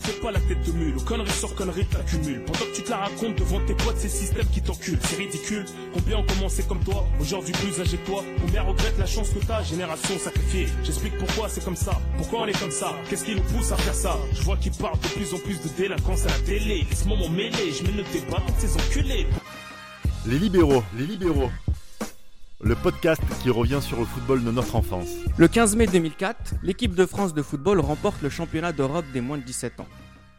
Fais pas la tête de mule, conneries sur conneries t'accumules. Pendant que tu te la racontes devant tes potes, ces systèmes qui t'enculent. C'est ridicule. Combien ont commencé comme toi, aujourd'hui plus âgé que toi. Combien regrettent la chance que t'as, génération sacrifiée. J'explique pourquoi c'est comme ça, pourquoi on est comme ça. Qu'est-ce qui nous pousse à faire ça? Je vois qu'ils parlent de plus en plus de délinquance à la télé. Laisse-moi m'en mêler, je mets le débat contre ces enculés. Les libéraux, les libéraux. Le podcast qui revient sur le football de notre enfance. Le 15 mai 2004, l'équipe de France de football remporte le championnat d'Europe des moins de 17 ans.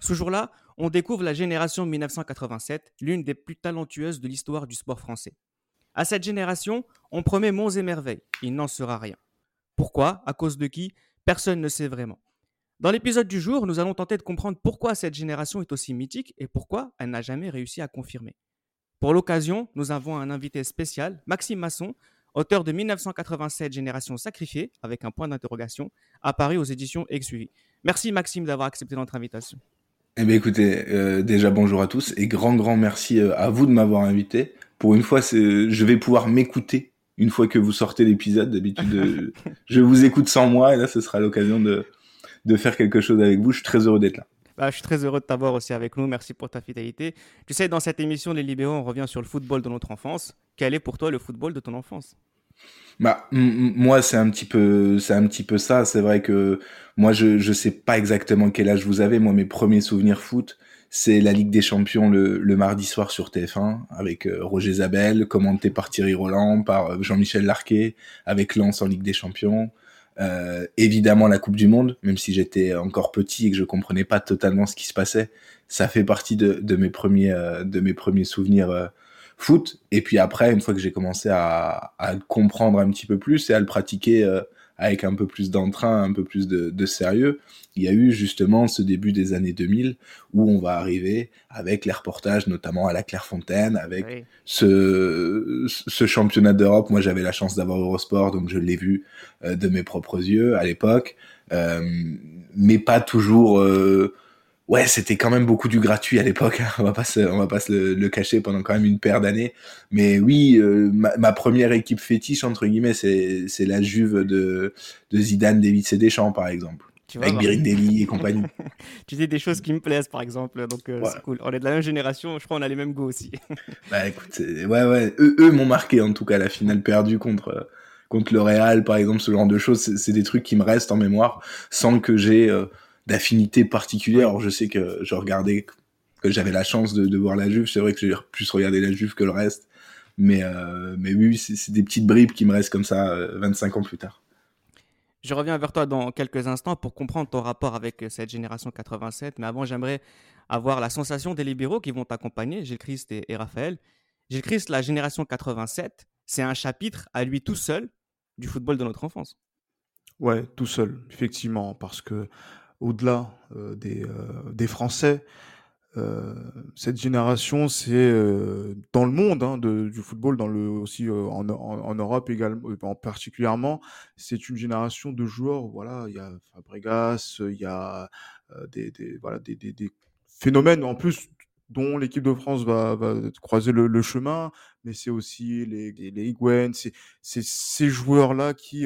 Ce jour-là, on découvre la génération 1987, l'une des plus talentueuses de l'histoire du sport français. À cette génération, on promet monts et merveilles. Il n'en sera rien. Pourquoi? À cause de qui? Personne ne sait vraiment. Dans l'épisode du jour, nous allons tenter de comprendre pourquoi cette génération est aussi mythique et pourquoi elle n'a jamais réussi à confirmer. Pour l'occasion, nous avons un invité spécial, Maxime Masson, auteur de 1987 Génération sacrifiée, avec un point d'interrogation, apparu aux éditions Exuvi. Merci Maxime d'avoir accepté notre invitation. Eh bien écoutez, euh, déjà bonjour à tous et grand grand merci euh, à vous de m'avoir invité. Pour une fois, je vais pouvoir m'écouter une fois que vous sortez l'épisode. D'habitude, euh, je vous écoute sans moi et là, ce sera l'occasion de, de faire quelque chose avec vous. Je suis très heureux d'être là. Bah, je suis très heureux de t'avoir aussi avec nous. Merci pour ta fidélité. Tu sais, dans cette émission Les Libéraux, on revient sur le football de notre enfance. Quel est pour toi le football de ton enfance? Bah, moi, c'est un petit peu, c'est un petit peu ça. C'est vrai que moi, je, je sais pas exactement quel âge vous avez. Moi, mes premiers souvenirs foot, c'est la Ligue des Champions le, mardi soir sur TF1 avec euh, Roger Zabel, commenté par Thierry Roland, par euh, Jean-Michel Larquet, avec Lens en Ligue des Champions. Euh, évidemment la Coupe du Monde, même si j'étais encore petit et que je comprenais pas totalement ce qui se passait, ça fait partie de, de mes premiers de mes premiers souvenirs foot. Et puis après, une fois que j'ai commencé à, à comprendre un petit peu plus et à le pratiquer avec un peu plus d'entrain, un peu plus de, de, sérieux, il y a eu justement ce début des années 2000 où on va arriver avec les reportages, notamment à la Clairefontaine, avec oui. ce, ce championnat d'Europe. Moi, j'avais la chance d'avoir Eurosport, donc je l'ai vu euh, de mes propres yeux à l'époque, euh, mais pas toujours. Ouais, c'était quand même beaucoup du gratuit à l'époque. Hein. On va pas se, on va pas se le, le, cacher pendant quand même une paire d'années. Mais oui, euh, ma, ma, première équipe fétiche entre guillemets, c'est c'est la Juve de de Zidane, David et Deschamps par exemple. Tu vois, avec Birik Deli et compagnie. tu dis des choses qui me plaisent, par exemple, donc euh, ouais. c'est cool. On est de la même génération, je crois on a les mêmes goûts aussi. bah écoute, ouais, ouais, eux, eux m'ont marqué en tout cas la finale perdue contre contre le Real, par exemple, ce genre de choses, c'est des trucs qui me restent en mémoire, sans que j'ai euh, d'affinité particulière. Alors, je sais que je regardais, que j'avais la chance de, de, voir la Juve. C'est vrai que j'ai plus regardé la Juve que le reste. Mais, euh, mais oui, c'est des petites bribes qui me restent comme ça euh, 25 ans plus tard. Je reviens vers toi dans quelques instants pour comprendre ton rapport avec cette génération 87. Mais avant, j'aimerais avoir la sensation des libéraux qui vont t'accompagner, Gilles Christ et, et Raphaël. Gilles Christ, la génération 87, c'est un chapitre à lui tout seul du football de notre enfance. Ouais, tout seul, effectivement, parce que au-delà euh, des, euh, des, Français, euh, cette génération, c'est dans le monde hein, du football, dans le, aussi en, Europe également, en particulièrement, c'est une génération de joueurs. Voilà, il y a Fabregas, il y a des, voilà, des, phénomènes en plus dont l'équipe de France va, croiser le, chemin, mais c'est aussi les, les, c'est ces joueurs-là qui...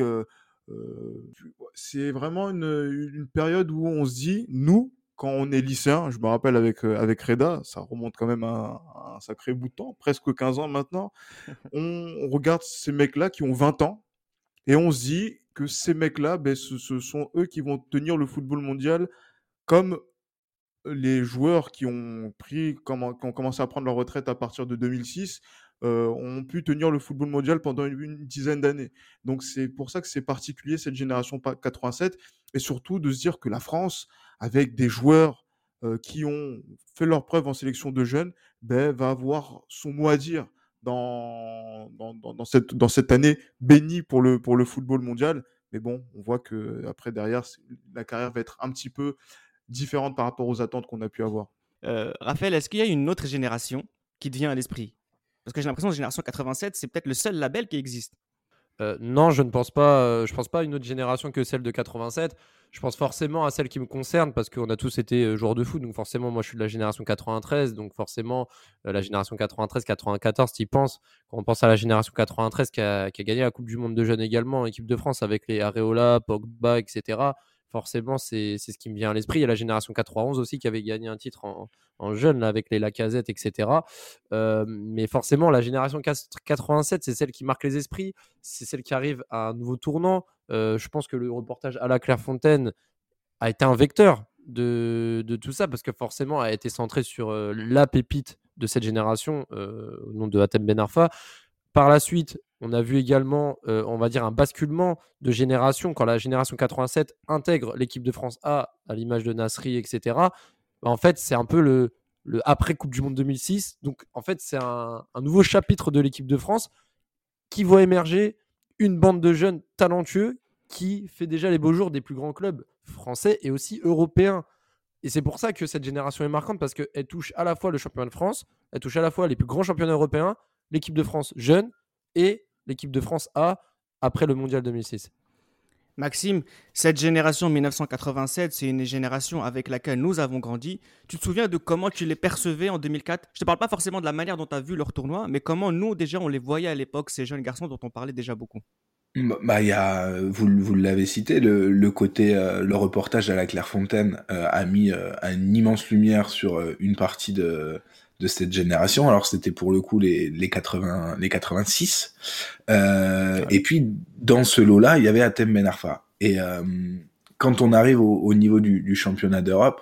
c'est vraiment une, une, période où on se dit, nous, quand on est lycéen, je me rappelle avec, avec Reda, ça remonte quand même à, à un sacré bout de temps, presque 15 ans maintenant, on, on regarde ces mecs-là qui ont 20 ans, et on se dit que ces mecs-là, ben, ce, ce sont eux qui vont tenir le football mondial comme les joueurs qui ont pris, qui ont commencé à prendre leur retraite à partir de 2006, euh, ont pu tenir le football mondial pendant une, dizaine d'années. Donc c'est pour ça que c'est particulier cette génération 87 et surtout de se dire que la France, avec des joueurs euh, qui ont fait leur preuve en sélection de jeunes, ben, va avoir son mot à dire dans, dans, cette, dans cette année bénie pour le, pour le football mondial. Mais bon, on voit que après derrière, la carrière va être un petit peu différente par rapport aux attentes qu'on a pu avoir. Euh, Raphaël, est-ce qu'il y a une autre génération qui te vient à l'esprit? Parce que j'ai l'impression que génération 87, c'est peut-être le seul label qui existe. Euh, non, je ne pense pas. Euh, je pense pas à une autre génération que celle de 87. Je pense forcément à celle qui me concerne parce qu'on a tous été euh, joueurs de foot. Donc forcément, moi, je suis de la génération 93. Donc forcément, la génération 93-94, tu y. Quand on pense à la génération 93 qui a, qui a, gagné la Coupe du Monde de jeunes également, équipe de France avec les Areola, Pogba, etc forcément, c'est ce qui me vient à l'esprit. Il y a la génération 91 aussi qui avait gagné un titre en, jeune là, avec les Lacazette, etc. Euh, mais forcément, la génération 87, c'est celle qui marque les esprits, c'est celle qui arrive à un nouveau tournant. Euh, je pense que le reportage à la Clairefontaine a été un vecteur de, de, tout ça parce que forcément a été centré sur euh, la pépite de cette génération au nom de Hatem Ben Arfa. Par la suite, on a vu également, on va dire, un basculement de génération quand la génération 87 intègre l'équipe de France A à l'image de Nasri, etc. Bah, en fait, c'est un peu le, le, après Coupe du Monde 2006. Donc, en fait, c'est un, nouveau chapitre de l'équipe de France qui voit émerger une bande de jeunes talentueux qui fait déjà les beaux jours des plus grands clubs français et aussi européens. Et c'est pour ça que cette génération est marquante parce qu'elle touche à la fois le championnat de France, elle touche à la fois les plus grands championnats européens, l'équipe de France jeune et l'équipe de France A après le mondial 2006. Maxime, cette génération 1987, c'est une génération avec laquelle nous avons grandi. Tu te souviens de comment tu les percevais en 2004 Je ne te parle pas forcément de la manière dont tu as vu leur tournoi, mais comment nous, déjà, on les voyait à l'époque, ces jeunes garçons dont on parlait déjà beaucoup? Bah, bah y a, vous, vous l'avez cité, le, côté, euh, le reportage à la Clairefontaine euh, a mis euh, une immense lumière sur une partie de, de cette génération. Alors c'était pour le coup les, les 80, les 86. Euh, Et puis dans ce lot-là, il y avait Atem Ben Arfa. Et euh, quand on arrive au, au niveau du, du championnat d'Europe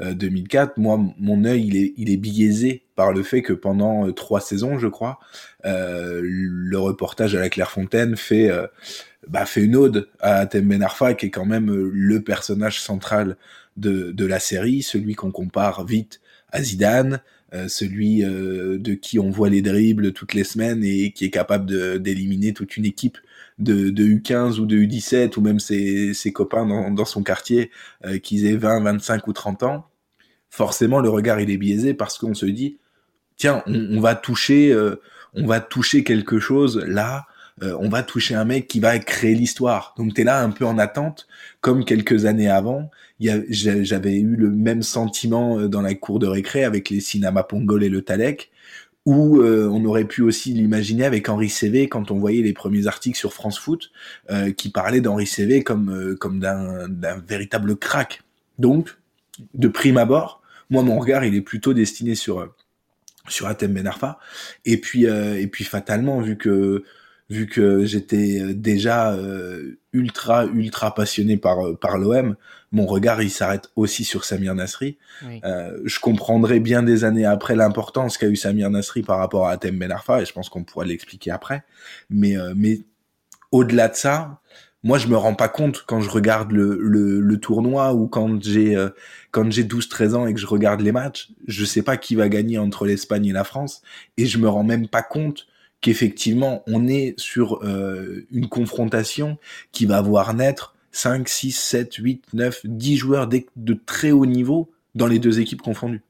euh, 2004, moi mon œil il est, il est biaisé par le fait que pendant euh, trois saisons, je crois, euh, le reportage à la Clairefontaine fait bah, fait une ode à Atem Ben Arfa, qui est quand même le personnage central de, de la série, celui qu'on compare vite à Zidane, euh, celui euh, de qui on voit les dribbles toutes les semaines et qui est capable d'éliminer toute une équipe de, de, U15 ou de U17 ou même ses, ses copains dans, dans, son quartier euh, qu'ils aient 20, 25 ou 30 ans, forcément le regard il est biaisé parce qu'on se dit tiens on, on va toucher on va toucher quelque chose là on va toucher un mec qui va créer l'histoire. Donc tu es là un peu en attente, comme quelques années avant, j'avais eu le même sentiment euh, dans la cour de récré avec les cinémas Pongol et le Talek, où euh, on aurait pu aussi l'imaginer avec Henri CV quand on voyait les premiers articles sur France Foot euh, qui parlaient d'Henri CV comme comme d'un véritable crack. Donc, de prime abord, moi mon regard il est plutôt destiné sur sur Atem Ben Arfa et puis et puis fatalement vu que vu que j'étais euh, déjà euh, ultra ultra passionné par euh, par l'OM, mon regard il s'arrête aussi sur Samir Nasri. Euh, je comprendrai bien des années après l'importance qu'a eu Samir Nasri par rapport à Atem Ben Arfa et je pense qu'on pourra l'expliquer après. Mais mais au-delà de ça, moi je me rends pas compte quand je regarde le, le, le tournoi ou quand j'ai quand j'ai 12 13 ans et que je regarde les matchs, je sais pas qui va gagner entre l'Espagne et la France et je me rends même pas compte qu'effectivement, on est sur euh, une confrontation qui va voir naître 5, 6, 7, 8, 9, 10 joueurs de très haut niveau dans les deux équipes confondues.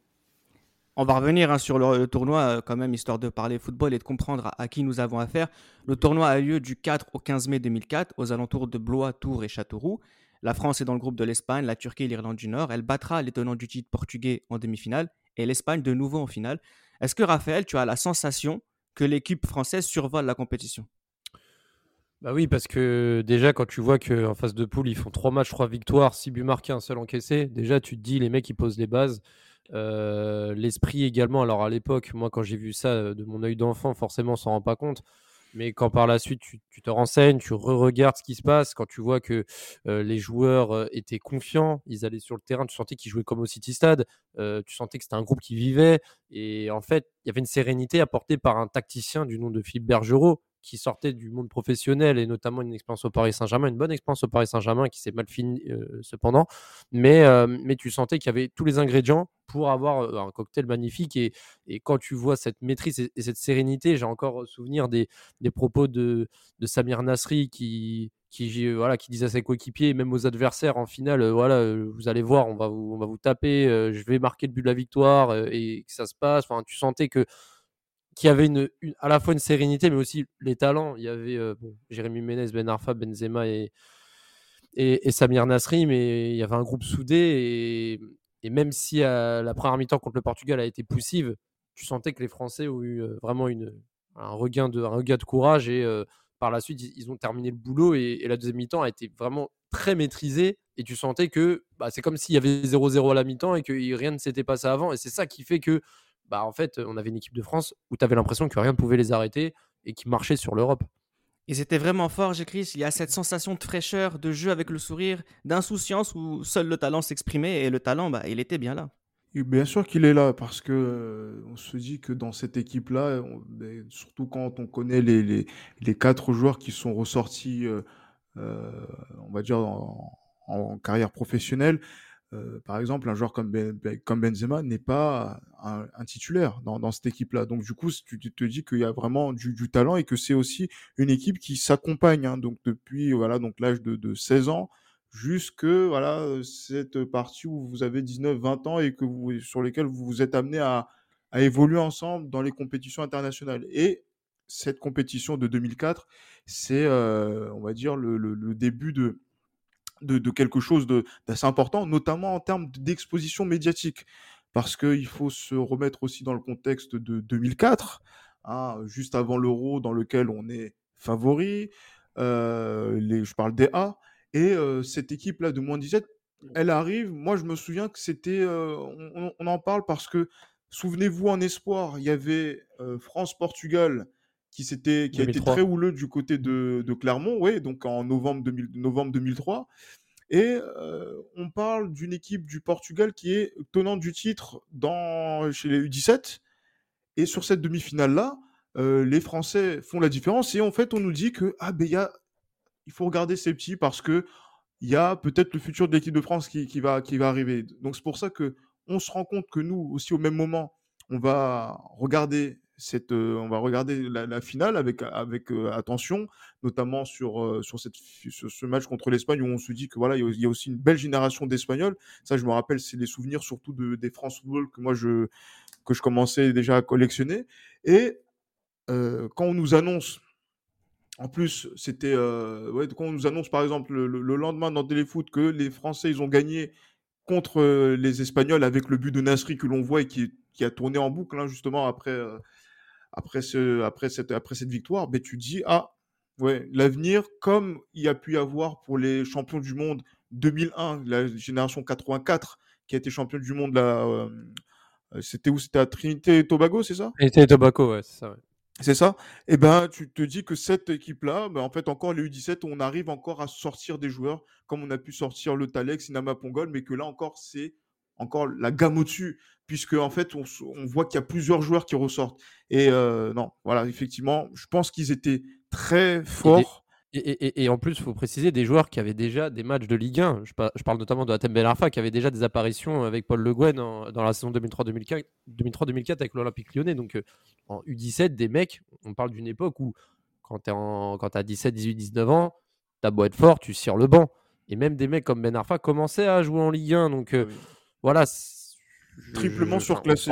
On va revenir hein, sur le, tournoi euh, quand même, histoire de parler football et de comprendre à, qui nous avons affaire. Le tournoi a lieu du 4 au 15 mai 2004 aux alentours de Blois, Tours et Châteauroux. La France est dans le groupe de l'Espagne, la Turquie et l'Irlande du Nord. Elle battra les tenants du titre portugais en demi-finale et l'Espagne de nouveau en finale. Est-ce que Raphaël, tu as la sensation que l'équipe française survole la compétition. Bah oui, parce que déjà, quand tu vois qu'en phase de poule, ils font trois matchs, trois victoires, six buts marqués, un seul encaissé, déjà, tu te dis, les mecs, ils posent les bases. Euh, l'esprit également, alors à l'époque, moi, quand j'ai vu ça euh, de mon œil d'enfant, forcément, on s'en rend pas compte. Mais quand par la suite, tu, te renseignes, tu re-regardes ce qui se passe, quand tu vois que les joueurs étaient confiants, ils allaient sur le terrain, tu sentais qu'ils jouaient comme au City Stade, tu sentais que c'était un groupe qui vivait. Et en fait, il y avait une sérénité apportée par un tacticien du nom de Philippe Bergerot, qui sortait du monde professionnel et notamment une expérience au Paris Saint-Germain, une bonne expérience au Paris Saint-Germain qui s'est mal finie euh, cependant, mais, euh, mais tu sentais qu'il y avait tous les ingrédients pour avoir euh, un cocktail magnifique et, et quand tu vois cette maîtrise et, cette sérénité, j'ai encore souvenir des, des propos de, de Samir Nasri qui, qui, voilà, qui disait à ses coéquipiers, même aux adversaires en finale, voilà, vous allez voir, on va vous, on va vous taper, je vais marquer le but de la victoire et que ça se passe. Enfin, tu sentais que qui avait une, à la fois une sérénité, mais aussi les talents. Il y avait euh, Jérémy Ménez, Ben Arfa, Benzema et, et, Samir Nasri, mais il y avait un groupe soudé. Et, même si euh, la première mi-temps contre le Portugal a été poussive, tu sentais que les Français ont eu euh, vraiment une, un, regain de, un regain de courage et par la suite, ils, ont terminé le boulot et, la deuxième mi-temps a été vraiment très maîtrisée. Et tu sentais que bah, c'est comme s'il y avait 0-0 à la mi-temps et que rien ne s'était passé avant. Et c'est ça qui fait que, bah, en fait, on avait une équipe de France où tu avais l'impression que rien ne pouvait les arrêter et qui marchait sur l'Europe. Ils étaient vraiment forts, j'écris. Il y a cette sensation de fraîcheur, de jeu avec le sourire, d'insouciance où seul le talent s'exprimait et le talent, bah, il était bien là. bien sûr qu'il est là parce que euh, on se dit que dans cette équipe-là, ben, surtout quand on connaît les, les, les, quatre joueurs qui sont ressortis, euh, euh, on va dire en, en carrière professionnelle, euh, par exemple, un joueur comme, ben, ben, Benzema n'est pas un, titulaire dans, cette équipe-là. Donc, du coup, tu te dis qu'il y a vraiment du, du, talent et que c'est aussi une équipe qui s'accompagne. Hein, donc, depuis voilà, donc l'âge de, de 16 ans jusque voilà cette partie où vous avez 19-20 ans et que vous, sur lesquels vous vous êtes amené à, à évoluer ensemble dans les compétitions internationales. Et cette compétition de 2004, c'est, euh, on va dire, le, le, le début de, de, quelque chose d'assez important, notamment en termes d'exposition médiatique. Parce qu'il faut se remettre aussi dans le contexte de 2004, hein, juste avant l'euro dans lequel on est favori, euh, je parle des A, et euh, cette équipe-là de moins 17, elle arrive, moi je me souviens que c'était, euh, on, en parle parce que, souvenez-vous en espoir, il y avait France-Portugal qui, qui a été très houleux du côté de, Clermont, ouais, donc en novembre, novembre 2003. Et euh, on parle d'une équipe du Portugal qui est tenante du titre dans, chez les U17. Et sur cette demi-finale-là, euh, les Français font la différence. Et en fait, on nous dit que ah, ben, y a, il faut regarder ces petits parce que il y a peut-être le futur de l'équipe de France qui, qui, va, qui va arriver. Donc c'est pour ça que on se rend compte que nous aussi au même moment, on va regarder on va regarder la, finale avec, attention, notamment sur, sur, ce match contre l'Espagne où on se dit que voilà, il y, a aussi une belle génération d'Espagnols. Ça, je me rappelle, c'est les souvenirs surtout de, des France Football que moi je, que je commençais déjà à collectionner. Et quand on nous annonce, en plus, c'était quand on nous annonce par exemple le, le lendemain dans Téléfoot que les Français ils ont gagné contre les Espagnols avec le but de Nasri que l'on voit et qui, qui a tourné en boucle hein, justement après après, ce, après, cette, après cette victoire, ben, tu dis, ah, ouais, l'avenir, comme il y a pu y avoir pour les champions du monde 2001, la génération 84, qui a été champion du monde, là, euh, c'était où? C'était à Trinité et Tobago, c'est ça? Trinité et Tobago, ouais, c'est ça. Ouais. C'est ça? Et eh ben, tu te dis que cette équipe-là, ben, en fait, encore les U17, on arrive encore à sortir des joueurs, comme on a pu sortir le Talex, Inama Pongol, mais que là encore, c'est encore la gamme au-dessus, puisque en fait, on, voit qu'il y a plusieurs joueurs qui ressortent. Et euh, non, voilà, effectivement, je pense qu'ils étaient très forts. Et, en plus, il faut préciser des joueurs qui avaient déjà des matchs de Ligue 1. Je, parle notamment de Atem Ben Arfa, qui avait déjà des apparitions avec Paul Le Guen dans la saison 2003-2004 avec l'Olympique lyonnais. Donc euh, en U17, des mecs, on parle d'une époque où quand tu as 17, 18, 19 ans, tu as beau être fort, tu cires le banc. Et même des mecs comme Ben Arfa commençaient à jouer en Ligue 1. Donc euh, voilà. Triplement surclassé,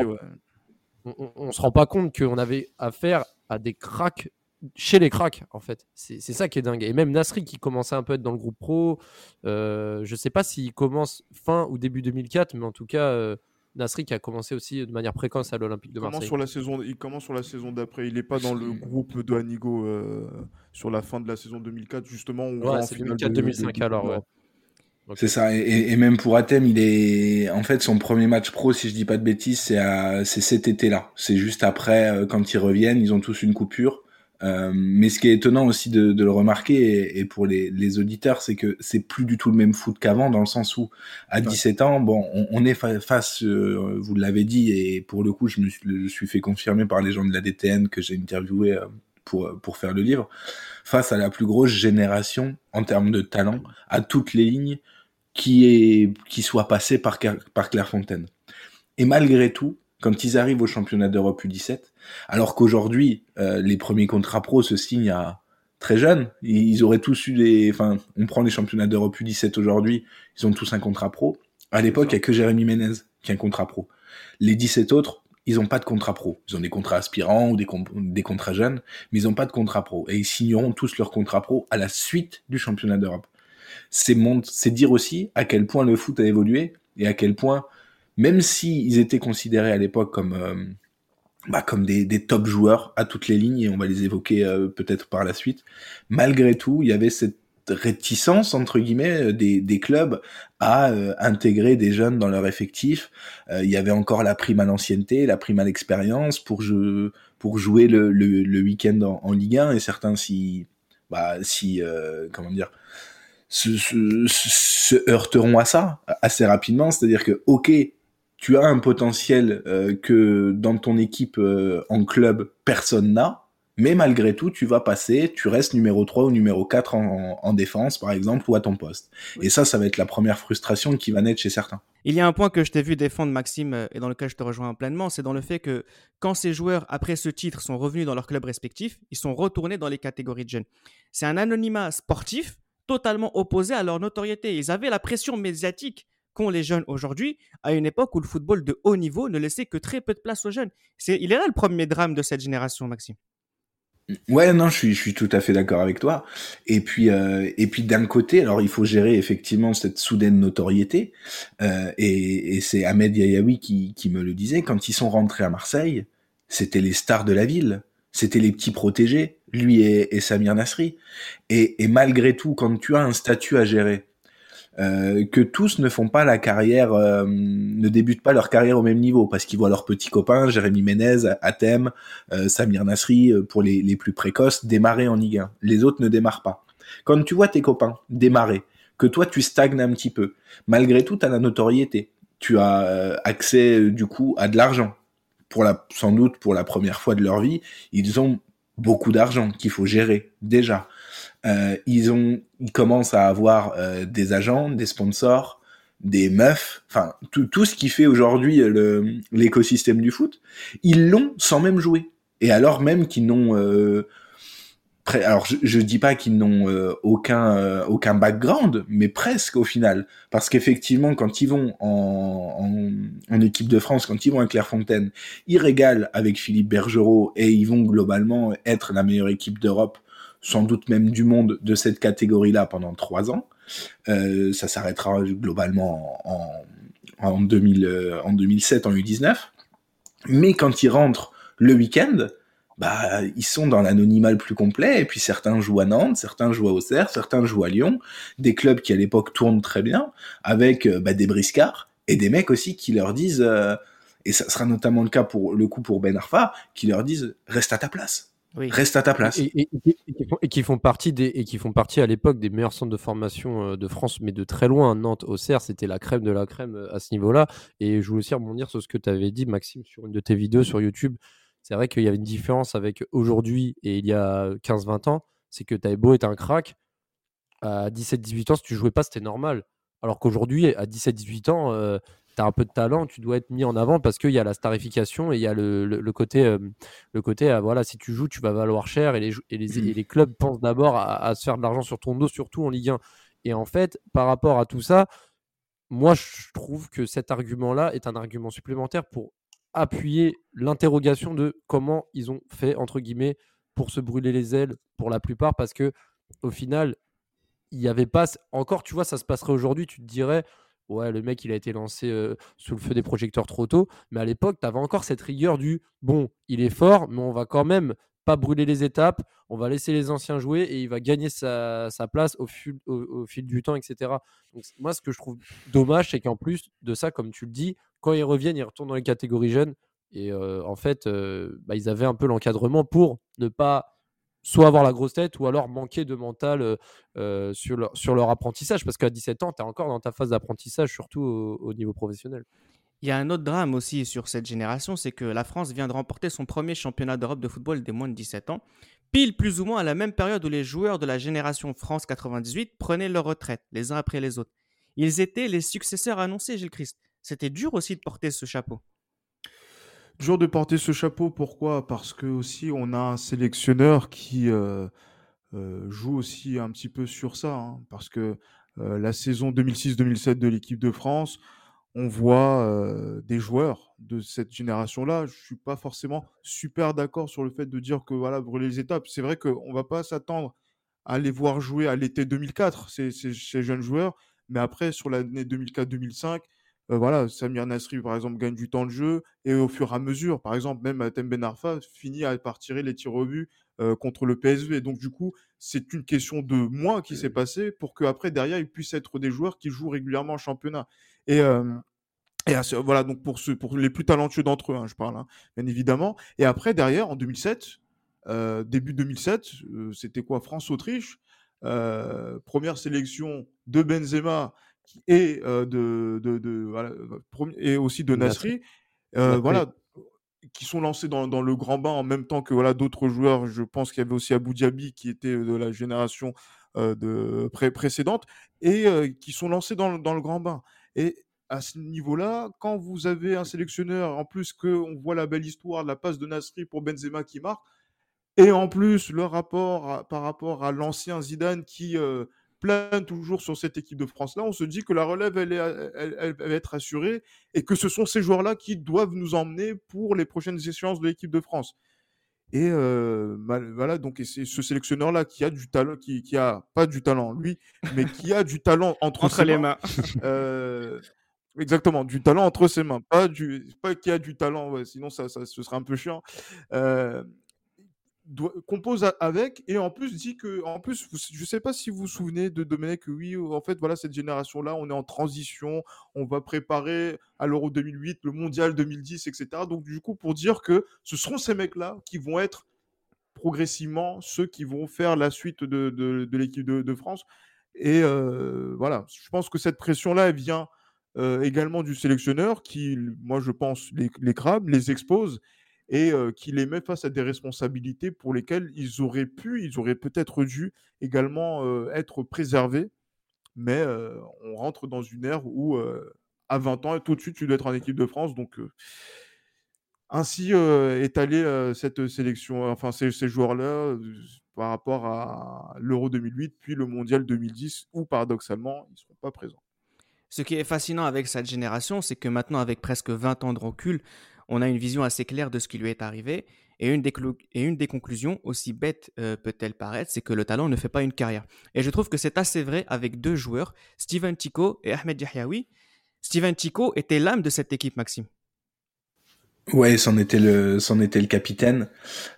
on, ne se rend pas compte qu'on avait affaire à des cracks chez les cracks, en fait. C'est ça qui est dingue. Et même Nasri qui commençait un peu à être dans le groupe pro. Euh, je sais pas s'il commence fin ou début 2004, mais en tout cas, euh, Nasri qui a commencé aussi de manière précoce à l'Olympique de Marseille. Sur la saison, il commence sur la saison d'après. Il n'est pas dans le groupe de Anigo euh, sur la fin de la saison 2004, justement. Ouais, c'est 2004-2005 alors, ouais. C'est ça. Et, même pour Athènes, il est, en fait, son premier match pro, si je dis pas de bêtises, c'est c'est cet été-là. C'est juste après, euh, quand ils reviennent, ils ont tous une coupure. Euh, mais ce qui est étonnant aussi de, le remarquer, et, pour les, auditeurs, c'est que c'est plus du tout le même foot qu'avant, dans le sens où, à 17 ans, bon, on, est face, euh, vous l'avez dit, et pour le coup, je me suis, je suis fait confirmer par les gens de la DTN que j'ai interviewé pour, pour faire le livre, face à la plus grosse génération en termes de talent, à toutes les lignes, qui, est, qui soit passé par, par Clairefontaine. Et malgré tout, quand ils arrivent au championnat d'Europe U17, alors qu'aujourd'hui, euh, les premiers contrats pro se signent à très jeunes, ils auraient tous eu des... Enfin, on prend les championnats d'Europe U17 aujourd'hui, ils ont tous un contrat pro. À l'époque, il n'y a que Jérémy Ménez qui a un contrat pro. Les 17 autres, ils n'ont pas de contrat pro. Ils ont des contrats aspirants ou des, des contrats jeunes, mais ils n'ont pas de contrat pro. Et ils signeront tous leur contrat pro à la suite du championnat d'Europe c'est dire aussi à quel point le foot a évolué et à quel point, même s'ils étaient considérés à l'époque comme, euh, bah, comme des, des, top joueurs à toutes les lignes et on va les évoquer euh, peut-être par la suite. Malgré tout, il y avait cette réticence entre guillemets euh, des, des clubs à intégrer des jeunes dans leur effectif. il y avait encore la prime à l'ancienneté, la prime à l'expérience pour, pour jouer le, le, le week-end en, en, Ligue 1 et certains si bah si comment dire se, heurteront à ça assez rapidement. C'est-à-dire que ok tu as un potentiel euh, que dans ton équipe euh, en club, personne n'a. Mais malgré tout, tu vas passer, tu restes numéro 3 ou numéro 4 en, en défense, par exemple, ou à ton poste. Et ça, ça va être la première frustration qui va naître chez certains. Il y a un point que je t'ai vu défendre, Maxime, euh, et dans lequel je te rejoins pleinement, c'est dans le fait que quand ces joueurs, après ce titre, sont revenus dans leur club respectif, ils sont retournés dans les catégories de jeunes. C'est un anonymat sportif totalement opposé à leur notoriété. Ils avaient la pression médiatique qu'ont les jeunes aujourd'hui, à une époque où le football de haut niveau ne laissait que très peu de place aux jeunes. Il est là le premier drame de cette génération, Maxime. Ouais, non, je suis, tout à fait d'accord avec toi. Et puis, euh, et puis d'un côté, alors il faut gérer effectivement cette soudaine notoriété. Euh, et, c'est Ahmed Yayaoui qui me le disait quand ils sont rentrés à Marseille, c'était les stars de la ville, c'était les petits protégés, lui et, Samir Nasri. Et, malgré tout, quand tu as un statut à gérer, euh, que tous ne font pas la carrière, euh, ne débutent pas leur carrière au même niveau parce qu'ils voient leurs petits copains, Jérémy Ménez, Athème, euh, Samir Nasri, pour les, les plus précoces, démarrer en Ligue 1. Les autres ne démarrent pas. Quand tu vois tes copains démarrer, que toi tu stagnes un petit peu, malgré tout, tu as la notoriété. Tu as accès du coup à de l'argent. Pour la, sans doute pour la première fois de leur vie, ils ont beaucoup d'argent qu'il faut gérer déjà. Euh, ils ont, ils commencent à avoir euh, des agents, des sponsors, des meufs, enfin tout, tout ce qui fait aujourd'hui l'écosystème du foot. Ils l'ont sans même jouer. Et alors même qu'ils n'ont euh, alors je, je dis pas qu'ils n'ont euh, aucun euh, aucun background, mais presque au final, parce qu'effectivement quand ils vont en, en, en, équipe de France, quand ils vont à Clairefontaine, ils régalent avec Philippe Bergerot et ils vont globalement être la meilleure équipe d'Europe sans doute même du monde de cette catégorie-là pendant trois ans. Euh, ça s'arrêtera globalement en, en, 2000, euh, en 2007, en U19. Mais quand ils rentrent le week-end, bah, ils sont dans l'anonymat le plus complet, et puis certains jouent à Nantes, certains jouent à Auxerre, certains jouent à Lyon, des clubs qui à l'époque tournent très bien, avec euh, bah, des briscards, et des mecs aussi qui leur disent, euh, et ça sera notamment le cas pour le coup pour Ben Arfa, qui leur disent, reste à ta place. Oui. Reste à ta place. Et, et, et, qui, font, et qui, font, partie des et qui font partie à l'époque des meilleurs centres de formation euh, de France, mais de très loin. Nantes, Auxerre, c'était la crème de la crème à ce niveau-là. Et je voulais aussi rebondir sur ce que tu avais dit, Maxime, sur une de tes vidéos sur YouTube. C'est vrai qu'il y avait une différence avec aujourd'hui et il y a 15-20 ans. C'est que tu avais beau être un crack, à 17-18 ans, si tu jouais pas, c'était normal. Alors qu'aujourd'hui, à 17-18 ans, euh, tu as un peu de talent, tu dois être mis en avant parce qu'il y a la starification et il y a le, le, le côté, euh, le côté euh, voilà, si tu joues, tu vas valoir cher et les, et les, et les clubs pensent d'abord à, à, se faire de l'argent sur ton dos, surtout en Ligue 1. Et en fait, par rapport à tout ça, moi, je trouve que cet argument-là est un argument supplémentaire pour appuyer l'interrogation de comment ils ont fait, entre guillemets, pour se brûler les ailes pour la plupart parce que au final, il n'y avait pas. Encore, tu vois, ça se passerait aujourd'hui, tu te dirais ouais, le mec, il a été lancé euh, sous le feu des projecteurs trop tôt. Mais à l'époque, tu avais encore cette rigueur du bon, il est fort, mais on va quand même pas brûler les étapes, on va laisser les anciens jouer et il va gagner sa, place au fil, du temps, etc. Donc, moi, ce que je trouve dommage, c'est qu'en plus de ça, comme tu le dis, quand ils reviennent, ils retournent dans les catégories jeunes. Et euh, en fait, euh, bah, ils avaient un peu l'encadrement pour ne pas soit avoir la grosse tête ou alors manquer de mental euh, sur, leur, apprentissage. Parce qu'à 17 ans, tu es encore dans ta phase d'apprentissage, surtout au, niveau professionnel. Il y a un autre drame aussi sur cette génération, c'est que la France vient de remporter son premier championnat d'Europe de football des moins de 17 ans, pile plus ou moins à la même période où les joueurs de la génération France 98 prenaient leur retraite, les uns après les autres. Ils étaient les successeurs annoncés, Gilles Christ. C'était dur aussi de porter ce chapeau dur de porter ce chapeau. Pourquoi? Parce que aussi on a un sélectionneur qui euh, euh, joue aussi un petit peu sur ça. Hein, parce que euh, la saison 2006-2007 de l'équipe de France, on voit euh, des joueurs de cette génération-là. Je suis pas forcément super d'accord sur le fait de dire que voilà brûler les étapes. C'est vrai qu'on va pas s'attendre à les voir jouer à l'été 2004 ces, ces, ces, jeunes joueurs, mais après sur l'année 2004-2005 voilà, Samir Nasri, par exemple, gagne du temps de jeu et au fur et à mesure, par exemple, même Tem Ben Arfa finit à, par tirer les tirs au but contre le PSV. Donc, du coup, c'est une question de mois qui s'est passé pour qu'après, derrière, il puisse être des joueurs qui jouent régulièrement en championnat. Et, et voilà, donc pour, ceux, pour les plus talentueux d'entre eux, hein, je parle, hein, bien évidemment. Et après, derrière, en 2007, début 2007, c'était quoi France-Autriche Première sélection de Benzema et de, de, de voilà, et aussi de Nasri, voilà, qui sont lancés dans, dans, le grand bain en même temps que voilà d'autres joueurs. Je pense qu'il y avait aussi Abu Dhabi qui était de la génération de pré précédente et qui sont lancés dans, dans, le grand bain. Et à ce niveau-là, quand vous avez un sélectionneur, en plus qu'on voit la belle histoire de la passe de Nasri pour Benzema qui marque, et en plus le rapport par rapport à l'ancien Zidane qui plane toujours sur cette équipe de France-là, on se dit que la relève, elle, va être assurée et que ce sont ces joueurs-là qui doivent nous emmener pour les prochaines échéances de l'équipe de France. Et voilà, donc c'est ce sélectionneur-là qui a du talent, qui, qui, a pas du talent lui, mais qui a du talent entre, entre les mains. exactement, du talent entre ses mains, pas du, pas qui a du talent, ouais, sinon ça, ça, ce serait un peu chiant compose avec et en plus dit que en plus je sais pas si vous vous souvenez de Domenech oui en fait voilà cette génération là on est en transition on va préparer à l'Euro 2008 le Mondial 2010 etc donc du coup pour dire que ce seront ces mecs là qui vont être progressivement ceux qui vont faire la suite de, de, l'équipe de, France. Et euh, voilà je pense que cette pression là vient euh, également du sélectionneur qui moi je pense les, les crabes les expose et qui les met face à des responsabilités pour lesquelles ils auraient pu, ils auraient peut-être dû également être préservés. Mais on rentre dans une ère où, à 20 ans, tout de suite, tu dois être en équipe de France. Donc, ainsi étaler cette sélection, enfin ces, ces joueurs-là par rapport à l'Euro 2008, puis le Mondial 2010, où paradoxalement, ils ne seront pas présents. Ce qui est fascinant avec cette génération, c'est que maintenant, avec presque 20 ans de recul, on a une vision assez claire de ce qui lui est arrivé. Et une des, conclusions, aussi bête euh, peut-elle paraître, c'est que le talent ne fait pas une carrière. Et je trouve que c'est assez vrai avec deux joueurs, Steven Tico et Ahmed Yahyaoui. Steven Tico était l'âme de cette équipe, Maxime. Ouais, c'en était le, c'en était le capitaine.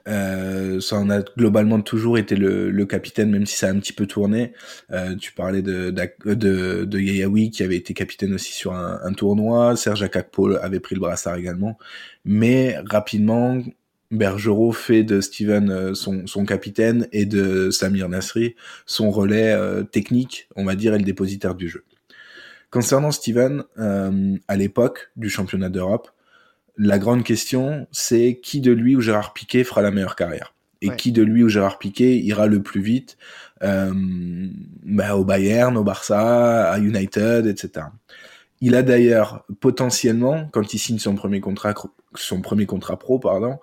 Euh, ça en a globalement toujours été le, le, capitaine, même si ça a un petit peu tourné. Euh, tu parlais de, de, de, Yayaoui, qui avait été capitaine aussi sur un, un tournoi. Serge Akakpo avait pris le brassard également. Mais rapidement, Bergerot fait de Steven euh, son, son, capitaine et de Samir Nasri son relais euh, technique, on va dire, et le dépositaire du jeu. Concernant Steven, euh, à l'époque du championnat d'Europe, la grande question, c'est qui de lui ou Gérard Piquet fera la meilleure carrière? Et qui de lui ou Gérard Piquet ira le plus vite euh, bah, au Bayern, au Barça, à United, etc. Il a d'ailleurs potentiellement, quand il signe son premier contrat, son premier contrat pro, pardon,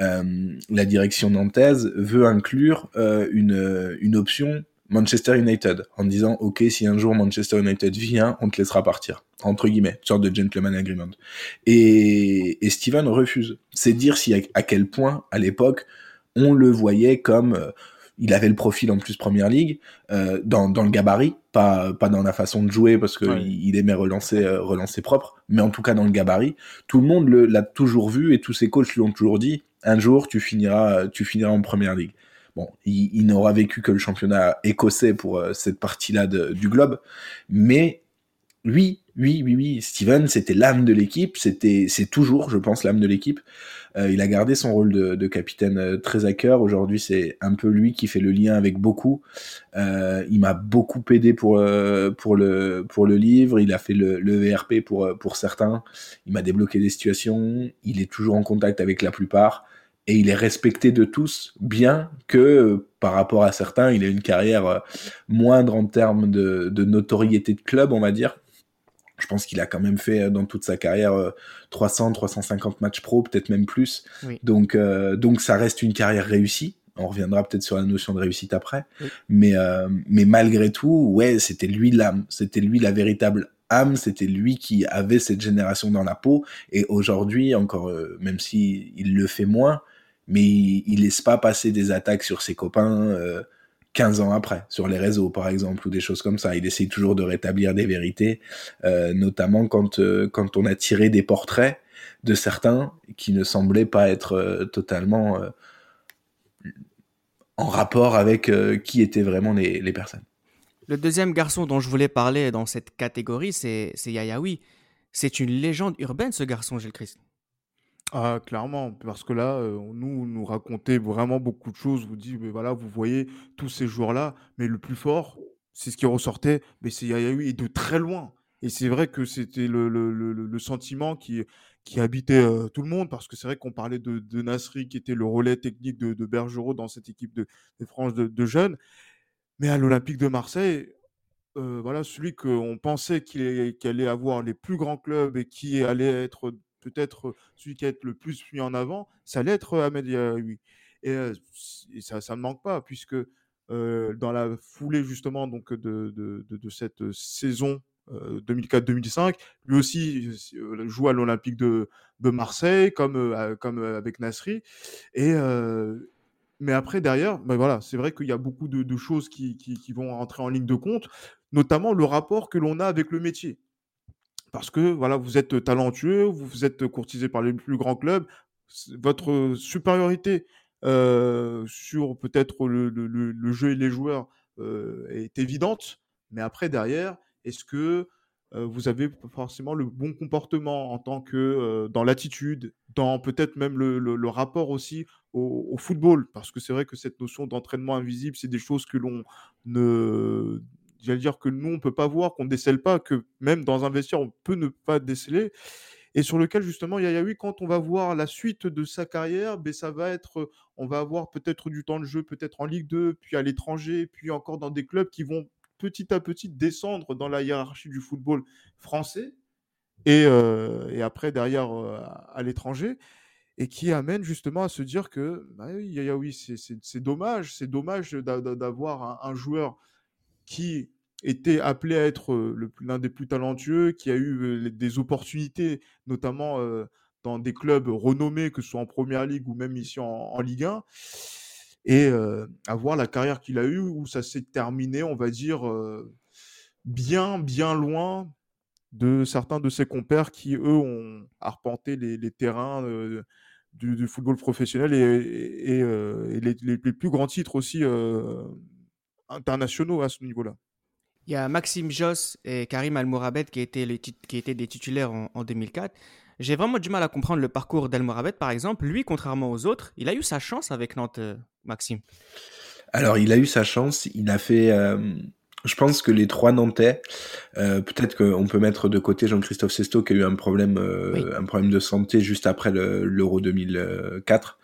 euh, la direction nantaise veut inclure euh, une, une option Manchester United en disant ok si un jour Manchester United vient on te laissera partir entre guillemets sorte de gentleman agreement. Et, et Steven refuse. C'est dire si à, quel point à l'époque on le voyait comme euh, il avait le profil en plus première ligue euh, dans, dans le gabarit pas pas dans la façon de jouer parce que il, aimait relancer euh, relancer propre mais en tout cas dans le gabarit tout le monde l'a toujours vu et tous ses coachs lui ont toujours dit un jour tu finiras tu finiras en première ligue Bon, il, n'aura vécu que le championnat écossais pour euh, cette partie-là du globe, mais oui, oui, oui, oui, Steven, c'était l'âme de l'équipe, c'était, c'est toujours, je pense, l'âme de l'équipe. Euh, il a gardé son rôle de, capitaine euh, très à cœur. Aujourd'hui, c'est un peu lui qui fait le lien avec beaucoup. il m'a beaucoup aidé pour pour le pour le livre. Il a fait le, le VRP pour pour certains. Il m'a débloqué des situations. Il est toujours en contact avec la plupart et il est respecté de tous, bien que par rapport à certains, il a une carrière euh, moindre en termes de, notoriété de club, on va dire. Je pense qu'il a quand même fait euh, dans toute sa carrière 300, euh, 350 matchs pro, peut-être même plus. Donc, donc ça reste une carrière réussie. On reviendra peut-être sur la notion de réussite après. Mais, mais malgré tout, ouais, c'était lui l'âme. C'était lui la véritable âme, c'était lui qui avait cette génération dans la peau. Et aujourd'hui, encore, même si il le fait moins, mais il, laisse pas passer des attaques sur ses copains euh, 15 ans après, sur les réseaux par exemple, ou des choses comme ça. Il essaye toujours de rétablir des vérités, euh, notamment quand, euh, quand on a tiré des portraits de certains qui ne semblaient pas être euh, totalement en rapport avec qui étaient vraiment les, les, personnes. Le deuxième garçon dont je voulais parler dans cette catégorie, c'est Yayaoui. C'est une légende urbaine, ce garçon, Gilles Christ. Ah, clairement, parce que là, nous, nous racontait vraiment beaucoup de choses. Vous dites, mais voilà, vous voyez tous ces joueurs-là, mais le plus fort, c'est ce qui ressortait, mais c'est Yayaoui, et de très loin. Et c'est vrai que c'était le, sentiment qui, habitait tout le monde, parce que c'est vrai qu'on parlait de, de, Nasri, qui était le relais technique de, Bergerot dans cette équipe de, France de, jeunes. Mais à l'Olympique de Marseille, voilà, celui qu'on pensait qu'il allait avoir les plus grands clubs et qui allait être peut-être celui qui a été le plus mis en avant, ça allait être Ahmed Yahoui. Et, ça, ça ne manque pas, puisque dans la foulée justement donc de, de, de, cette saison 2004-2005, lui aussi joue à l'Olympique de, de Marseille, comme, comme avec Nasri. Et, mais après, derrière, ben voilà, c'est vrai qu'il y a beaucoup de, de choses qui, qui, vont entrer en ligne de compte, notamment le rapport que l'on a avec le métier parce que voilà, vous êtes talentueux, vous êtes courtisé par les plus grands clubs, votre supériorité sur peut-être le, jeu et les joueurs est évidente, mais après derrière, est-ce que vous avez forcément le bon comportement en tant que dans l'attitude, dans peut-être même le, rapport aussi au, au football, parce que c'est vrai que cette notion d'entraînement invisible, c'est des choses que l'on ne j'allais dire que nous, on peut pas voir, qu'on décèle pas, que même dans un vestiaire, on peut ne pas déceler. Et sur lequel, justement, Yayaoui, quand on va voir la suite de sa carrière, ben, ça va être, on va avoir peut-être du temps de jeu, peut-être en Ligue 2, puis à l'étranger, puis encore dans des clubs qui vont petit à petit descendre dans la hiérarchie du football français. Et, euh, et après, derrière, euh, à l'étranger et qui amène justement à se dire que bah oui, Yayaoui, c'est dommage, c'est dommage d'avoir un, joueur qui était appelé à être l'un des plus talentueux, qui a eu des opportunités, notamment dans des clubs renommés, que ce soit en Première Ligue ou même ici en, Ligue 1, et avoir la carrière qu'il a eue, où ça s'est terminé, on va dire, bien, bien loin de certains de ses compères qui, eux, ont arpenté les, terrains du, football professionnel et, les, les, plus grands titres aussi internationaux à ce niveau-là. Il y a Maxime Joss et Karim Almourabed qui étaient, des titulaires en, 2004. J'ai vraiment du mal à comprendre le parcours d'Almourabed, par exemple. Lui, contrairement aux autres, il a eu sa chance avec Nantes, euh, Maxime. Alors, il a eu sa chance. Il a fait. Euh, je pense que les trois Nantais, euh, peut-être qu'on peut mettre de côté Jean-Christophe Sesto qui a eu un problème, un problème de santé juste après l'Euro 2004.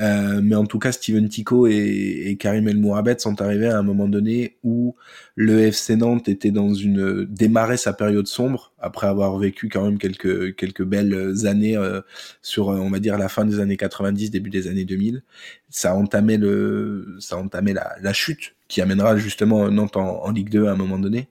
Euh, mais en tout cas, Steven Tico et, et Karim El Mourabet sont arrivés à un moment donné où le FC Nantes était dans une démarrait sa période sombre après avoir vécu quand même quelques quelques belles années euh, sur on va dire la fin des années 90, début des années 2000. Ça a entamé le ça a entamé la, la chute qui amènera justement Nantes en, en, Ligue 2 à un moment donné.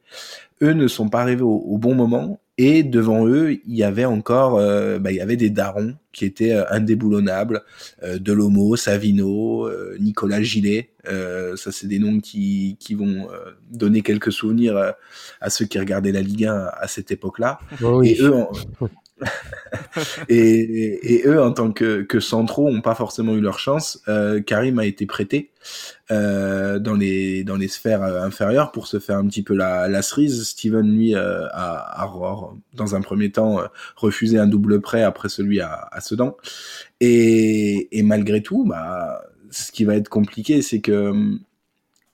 Eux ne sont pas arrivés au, au bon moment et devant eux, il y avait encore, euh, bah, il y avait des darons qui étaient euh, indéboulonnables, euh, Delomo, Savino, euh, Nicolas Gillet. ça, c'est des noms qui, qui vont donner quelques souvenirs à ceux qui regardaient la Ligue 1 à cette époque-là. Oh et eux, et, eux, en tant que, centraux, n'ont pas forcément eu leur chance. Euh, Karim a été prêté euh, dans les dans les sphères euh, inférieures pour se faire un petit peu la, la cerise. Steven lui a, dans un premier temps refusé un double prêt après celui à, à Sedan. Et, et malgré tout, bah, ce qui va être compliqué, c'est que hum,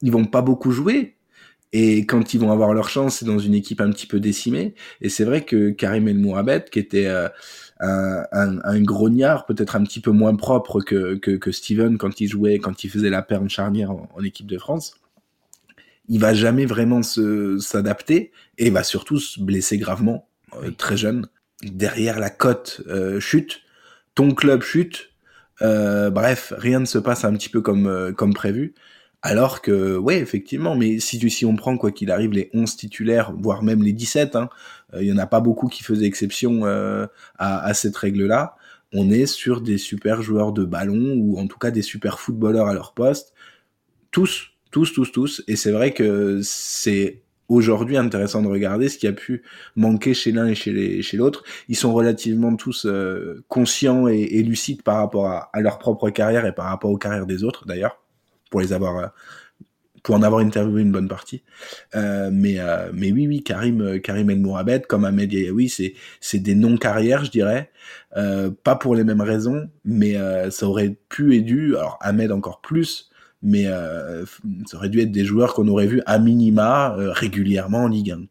ils vont pas beaucoup jouer et quand ils vont avoir leur chance, c'est dans une équipe un petit peu décimée. Et c'est vrai que Karim El Mourabet, qui était euh, un, un, un, grognard, peut-être un petit peu moins propre que, que, que, Steven quand il jouait, quand il faisait la perne charnière en, équipe de France, il va jamais vraiment s'adapter et va surtout se blesser gravement, euh, très jeune. Derrière la cote euh, chute, ton club chute. bref, rien ne se passe un petit peu comme, comme prévu. Alors que, ouais, effectivement, mais si, si on prend, quoi qu'il arrive, les 11 titulaires, voire même les 17, hein, il y en a pas beaucoup qui faisaient exception euh, à, à, cette règle-là. On est sur des super joueurs de ballon, ou en tout cas des super footballeurs à leur poste. Tous, Tous, tous, tous. Et c'est vrai que c'est aujourd'hui intéressant de regarder ce qui a pu manquer chez l'un et chez l'autre. Ils sont relativement tous euh, conscients et, et, lucides par rapport à, à, leur propre carrière et par rapport aux carrières des autres d'ailleurs, pour les avoir euh, pour en avoir interviewé une bonne partie. Euh, mais euh, mais oui oui Karim Karim El Mourabet comme Ahmed Yayaoui c'est c'est des non carrières je dirais pas pour les mêmes raisons mais ça aurait pu et dû alors Ahmed encore plus mais ça aurait dû être des joueurs qu'on aurait vu à minima régulièrement en Ligue 1.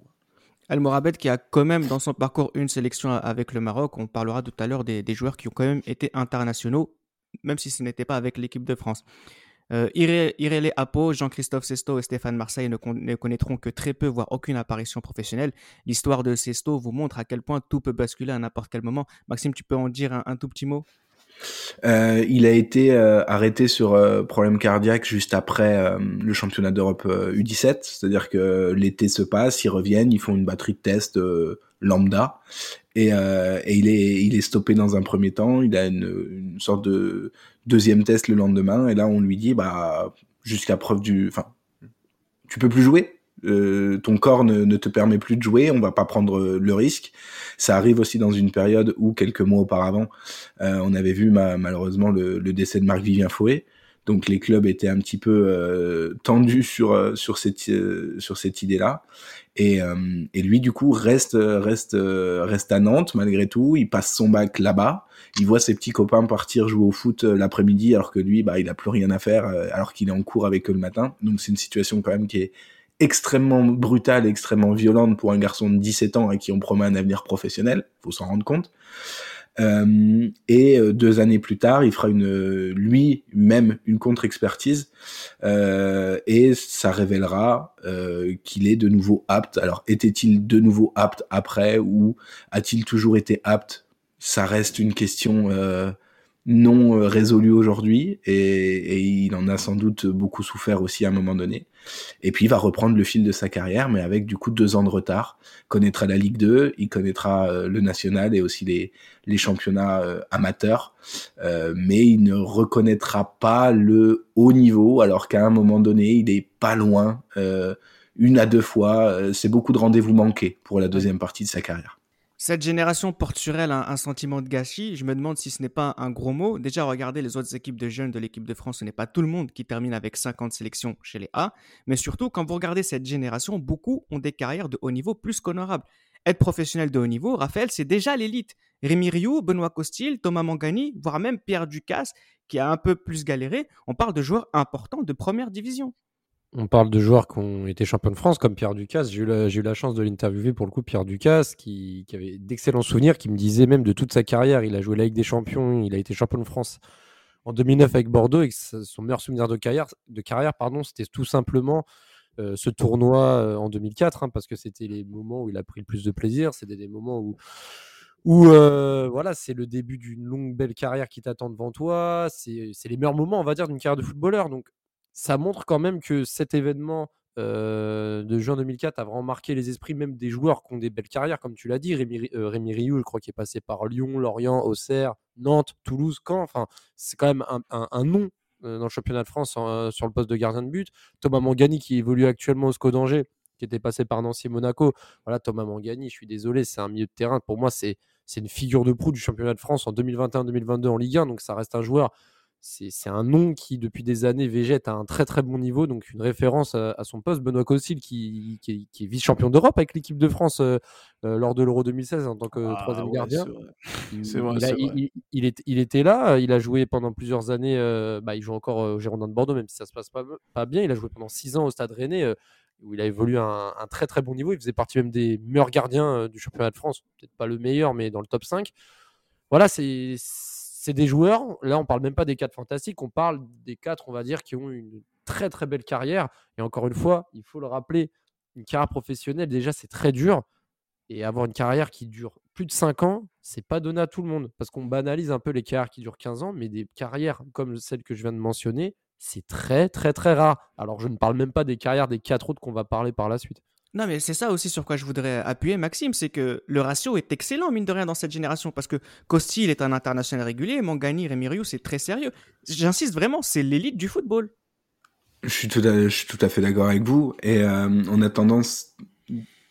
El Morabet qui a quand même dans son parcours une sélection avec le Maroc. On parlera tout à l'heure des, des, joueurs qui ont quand même été internationaux, même si ce n'était pas avec l'équipe de France. Euh, Apo, Jean-Christophe Sesto et Stéphane Marseille ne, connaîtront que très peu, voire aucune apparition professionnelle. L'histoire de Sesto vous montre à quel point tout peut basculer à n'importe quel moment. Maxime, tu peux en dire un, tout petit mot? Euh, il a été euh, arrêté sur euh, problème cardiaque juste après le championnat d'Europe U17, c'est-à-dire que l'été se passe, ils reviennent, ils font une batterie de tests lambda et, il est stoppé dans un premier temps, il a une, sorte de deuxième test le lendemain et là on lui dit bah jusqu'à preuve du, enfin tu peux plus jouer, euh, ton corps ne, te permet plus de jouer, on va pas prendre le risque. Ça arrive aussi dans une période où quelques mois auparavant, euh, on avait vu malheureusement le, décès de Marc-Vivien Fouet. Donc les clubs étaient un petit peu euh, tendus sur euh, sur cette euh, sur cette idée-là. Et, et, lui du coup reste reste reste à Nantes malgré tout. Il passe son bac là-bas. Il voit ses petits copains partir jouer au foot l'après-midi alors que lui bah il a plus rien à faire alors qu'il est en cours avec eux le matin. Donc c'est une situation quand même qui est extrêmement brutale, extrêmement violente pour un garçon de 17 ans à qui on promet un avenir professionnel, faut s'en rendre compte. Euh, et euh, deux années plus tard, il fera une, lui-même une contre-expertise euh, et ça révélera euh, qu'il est de nouveau apte. Alors, était-il de nouveau apte après ou a-t-il toujours été apte? Ça reste une question euh, non euh, résolu aujourd'hui et, et, il en a sans doute beaucoup souffert aussi à un moment donné. Et puis il va reprendre le fil de sa carrière, mais avec du coup deux ans de retard. Il connaîtra la Ligue 2, il connaîtra euh, le national et aussi les, les championnats euh, amateurs, euh, mais il ne reconnaîtra pas le haut niveau, alors qu'à un moment donné, il est pas loin. Euh, une à deux fois, c'est beaucoup de rendez-vous manqués pour la deuxième partie de sa carrière. Cette génération porte sur elle un, sentiment de gâchis. Je me demande si ce n'est pas un gros mot. Déjà, regardez les autres équipes de jeunes de l'équipe de France. Ce n'est pas tout le monde qui termine avec 50 sélections chez les A. Mais surtout, quand vous regardez cette génération, beaucoup ont des carrières de haut niveau plus qu'honorables. Être professionnel de haut niveau, Raphaël, c'est déjà l'élite. Rémi Rioux, Benoît Costil, Thomas Mangani, voire même Pierre Ducasse, qui a un peu plus galéré. On parle de joueurs importants de première division. On parle de joueurs qui ont été champions de France comme Pierre Ducasse. J'ai eu, la, chance de l'interviewer pour le coup, Pierre Ducasse, qui, avait d'excellents souvenirs, qui me disait même de toute sa carrière, il a joué la Ligue des Champions, il a été champion de France en 2009 avec Bordeaux et son meilleur souvenir de carrière, de carrière pardon, c'était tout simplement euh, ce tournoi euh, en 2004, hein, parce que c'était les moments où il a pris le plus de plaisir, c'était des moments où où euh, voilà, c'est le début d'une longue belle carrière qui t'attend devant toi. C'est les meilleurs moments, on va dire, d'une carrière de footballeur. Donc ça montre quand même que cet événement de juin 2004 a vraiment marqué les esprits même des joueurs qui ont des belles carrières, comme tu l'as dit. Rémi, euh, Rioux, je crois qu'il est passé par Lyon, Lorient, Auxerre, Nantes, Toulouse, Caen. Enfin, c'est quand même un, nom dans le championnat de France en, sur le poste de gardien de but. Thomas Mangani qui évolue actuellement au SCO d'Angers, qui était passé par Nancy Monaco. Voilà, Thomas Mangani, je suis désolé, c'est un milieu de terrain. Pour moi, c'est une figure de proue du championnat de France en 2021-2022 en Ligue 1. Donc ça reste un joueur c'est un nom qui, depuis des années, végète à un très très bon niveau. Donc, une référence à, à son poste. Benoît Costil, qui, qui, qui est vice-champion d'Europe avec l'équipe de France euh, euh, lors de l'Euro 2016 en tant que ah, troisième ouais, gardien. Vrai. Il, vrai, il, il, il, est, il, était là. Il a joué pendant plusieurs années. Euh, bah, il joue encore au Girondin de Bordeaux, même si ça se passe pas, pas bien. Il a joué pendant six ans au Stade Rennais. Euh, où il a évolué à un, un, très très bon niveau. Il faisait partie même des meilleurs gardiens du championnat de France. Peut-être pas le meilleur, mais dans le top 5. Voilà, c'est c'est des joueurs, là on parle même pas des quatre fantastiques, on parle des quatre, on va dire, qui ont une très très belle carrière. Et encore une fois, il faut le rappeler, une carrière professionnelle, déjà c'est très dur. Et avoir une carrière qui dure plus de 5 ans, c'est pas donné à tout le monde. Parce qu'on banalise un peu les carrières qui durent 15 ans, mais des carrières comme celle que je viens de mentionner, c'est très très très rare. Alors je ne parle même pas des carrières des quatre autres qu'on va parler par la suite. Non, mais c'est ça aussi sur quoi je voudrais appuyer, Maxime, c'est que le ratio est excellent, mine de rien, dans cette génération, parce que Costil est un international régulier, Mangani, Rémi Rioux, c'est très sérieux. J'insiste vraiment, c'est l'élite du football. Je suis tout à, je suis tout à fait d'accord avec vous. Et euh, on a tendance,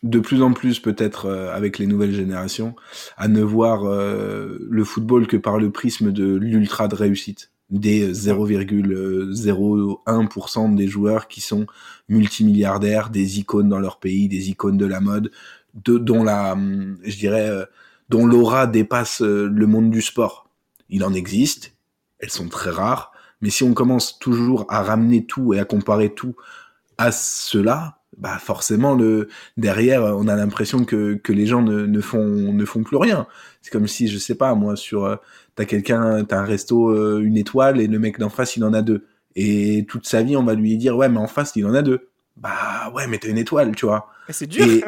de plus en plus peut-être euh, avec les nouvelles générations, à ne voir euh, le football que par le prisme de l'ultra de réussite. Des 0,01% des joueurs qui sont multimilliardaires, des icônes dans leur pays, des icônes de la mode, de, dont la, je dirais, dont l'aura dépasse le monde du sport. Il en existe, elles sont très rares, mais si on commence toujours à ramener tout et à comparer tout à cela, bah forcément le derrière on a l'impression que, que les gens ne, ne font ne font plus rien. C'est comme si je sais pas moi sur euh, t'as quelqu'un t'as un resto euh, une étoile et le mec d'en face il en a deux et toute sa vie on va lui dire ouais mais en face il en a deux. Bah ouais mais t'as une étoile tu vois. C'est dur. Et,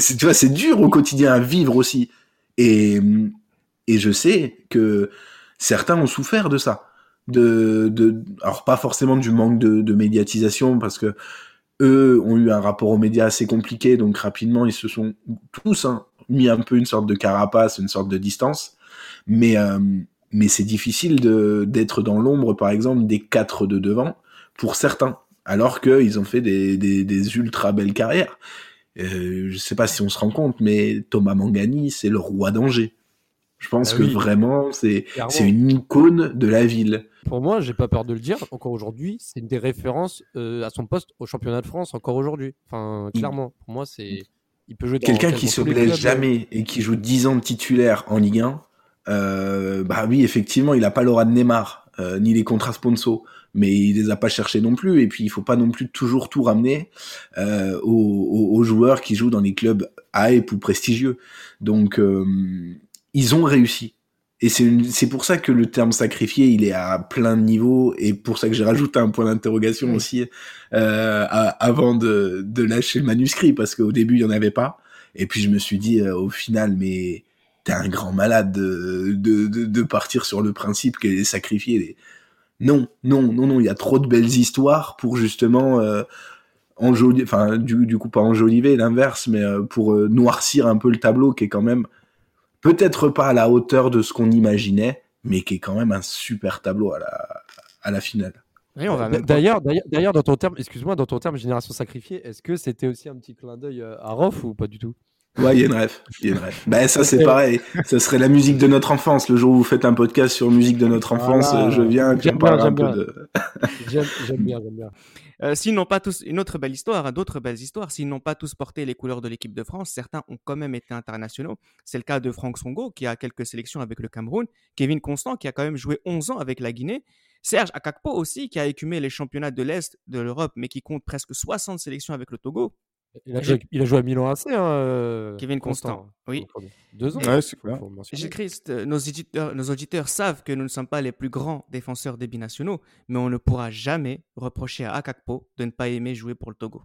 tu vois c'est dur au quotidien à vivre aussi et et je sais que certains ont souffert de ça de, de alors pas forcément du manque de, de, médiatisation parce que eux ont eu un rapport aux médias assez compliqué donc rapidement ils se sont tous hein, mis un peu une sorte de carapace une sorte de distance mais euh, mais c'est difficile de d'être dans l'ombre par exemple des quatre de devant pour certains alors qu'ils ont fait des, des, des, ultra belles carrières euh, je sais pas si on se rend compte mais Thomas Mangani c'est le roi d'Angers je pense ah que vraiment, c'est c'est une icône de la ville. Pour moi, j'ai pas peur de le dire. Encore aujourd'hui, c'est une des références euh, à son poste au championnat de France. Encore aujourd'hui, enfin clairement, pour moi, c'est il peut jouer. Quelqu'un qui se blesse jamais et qui joue 10 ans de titulaire en Ligue 1. Euh, bah oui, effectivement, il a pas l'aura de Neymar euh, ni les contrats sponsors, mais il les a pas cherchés non plus. Et puis il faut pas non plus toujours tout ramener euh, aux, aux, aux, joueurs qui jouent dans les clubs hype ou prestigieux. Donc euh, ils ont réussi. Et c'est pour ça que le terme sacrifié, il est à plein de niveaux, et pour ça que j'ai rajouté un point d'interrogation oui. aussi euh, à, avant de, de, lâcher le manuscrit, parce qu'au début, il n'y en avait pas. Et puis je me suis dit, euh, au final, mais t'es un grand malade de, de, de, de, partir sur le principe qu'elle est sacrifiée. Les... Non, non, non, non, il y a trop de belles histoires pour justement... Euh, enjoliver, enfin du, du coup pas enjoliver l'inverse, mais euh, pour euh, noircir un peu le tableau qui est quand même peut-être pas à la hauteur de ce qu'on imaginait, mais qui est quand même un super tableau à la, à la finale. Oui, d'ailleurs, d'ailleurs, dans ton terme, excuse-moi, dans ton terme génération sacrifiée, est-ce que c'était aussi un petit clin d'œil à Rof ou pas du tout? Ouais, il y a une rêve. Il y a une rêve. Ben, ça, c'est pareil. Ça serait la musique de notre enfance. Le jour où vous faites un podcast sur musique de notre enfance, voilà. je viens et on parle un peu de. j'aime bien, j'aime bien. Euh, s'ils n'ont pas tous une autre belle histoire, hein, d'autres belles histoires, s'ils n'ont pas tous porté les couleurs de l'équipe de France, certains ont quand même été internationaux. C'est le cas de Franck Songo qui a quelques sélections avec le Cameroun, Kevin Constant qui a quand même joué 11 ans avec la Guinée, Serge Akakpo aussi qui a écumé les championnats de l'Est de l'Europe mais qui compte presque 60 sélections avec le Togo. Il a, joué, il a joué à Milan AC, hein, euh, Kevin Constant. Constant. Oui. Deux ans. Ouais, c'est clair. Jésus-Christ, nos auditeurs, nos auditeurs savent que nous ne sommes pas les plus grands défenseurs des binationaux, mais on ne pourra jamais reprocher à Akakpo de ne pas aimer jouer pour le Togo.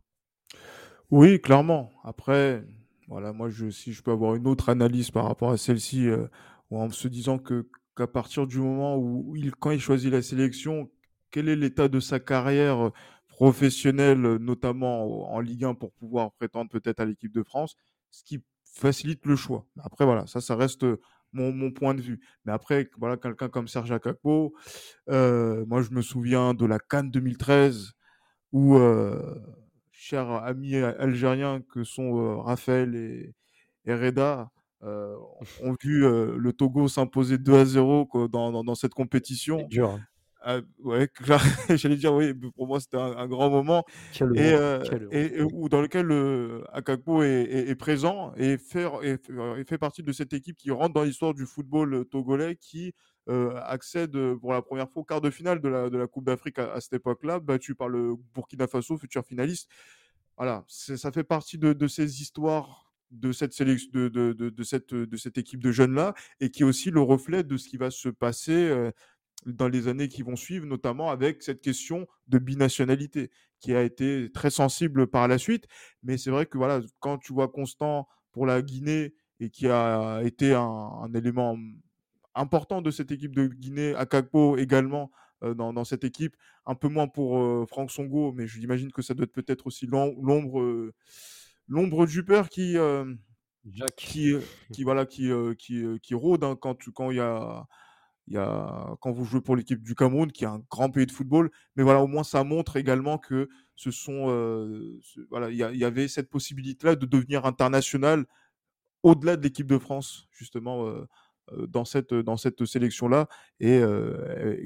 Oui, clairement. Après, voilà, moi, je, si je peux avoir une autre analyse par rapport à celle-ci, euh, en se disant que qu'à partir du moment où il, quand il choisit la sélection, quel est l'état de sa carrière professionnel, notamment en Ligue 1, pour pouvoir prétendre peut-être à l'équipe de France, ce qui facilite le choix. Après, voilà, ça, ça reste mon, mon point de vue. Mais après, voilà, quelqu'un comme Serge Akakpo, euh, moi, je me souviens de la Cannes 2013, où, euh, chers amis algériens que sont euh, Raphaël et, et Reda, euh, ont vu euh, le Togo s'imposer 2 à 0 quoi, dans, dans, cette compétition. Hein. Ah, ouais, j'allais dire oui, pour moi c'était un, un, grand moment Quel et, euh, et, et, où, dans lequel le Akakpo est, est, est, présent et fait, et, fait partie de cette équipe qui rentre dans l'histoire du football togolais qui euh, accède pour la première fois au quart de finale de la, de la Coupe d'Afrique à, à, cette époque-là, battu par le Burkina Faso, futur finaliste. Voilà, ça fait partie de, de ces histoires de cette sélection de, de, de, de, cette de cette équipe de jeunes là et qui est aussi le reflet de ce qui va se passer euh, dans les années qui vont suivre, notamment avec cette question de binationalité qui a été très sensible par la suite. Mais c'est vrai que voilà, quand tu vois Constant pour la Guinée et qui a été un, un élément important de cette équipe de Guinée, Akakpo également euh, dans, dans, cette équipe, un peu moins pour euh, Franck Songo, mais j'imagine que ça doit être peut-être aussi l'ombre euh, l'ombre du père qui qui, qui voilà qui qui, qui rôde hein, quand quand il y a il y a quand vous jouez pour l'équipe du Cameroun, qui est un grand pays de football. Mais voilà, au moins ça montre également que ce sont, voilà, il y, avait cette possibilité-là de devenir international au-delà de l'équipe de France, justement. dans cette, dans cette sélection-là. Et,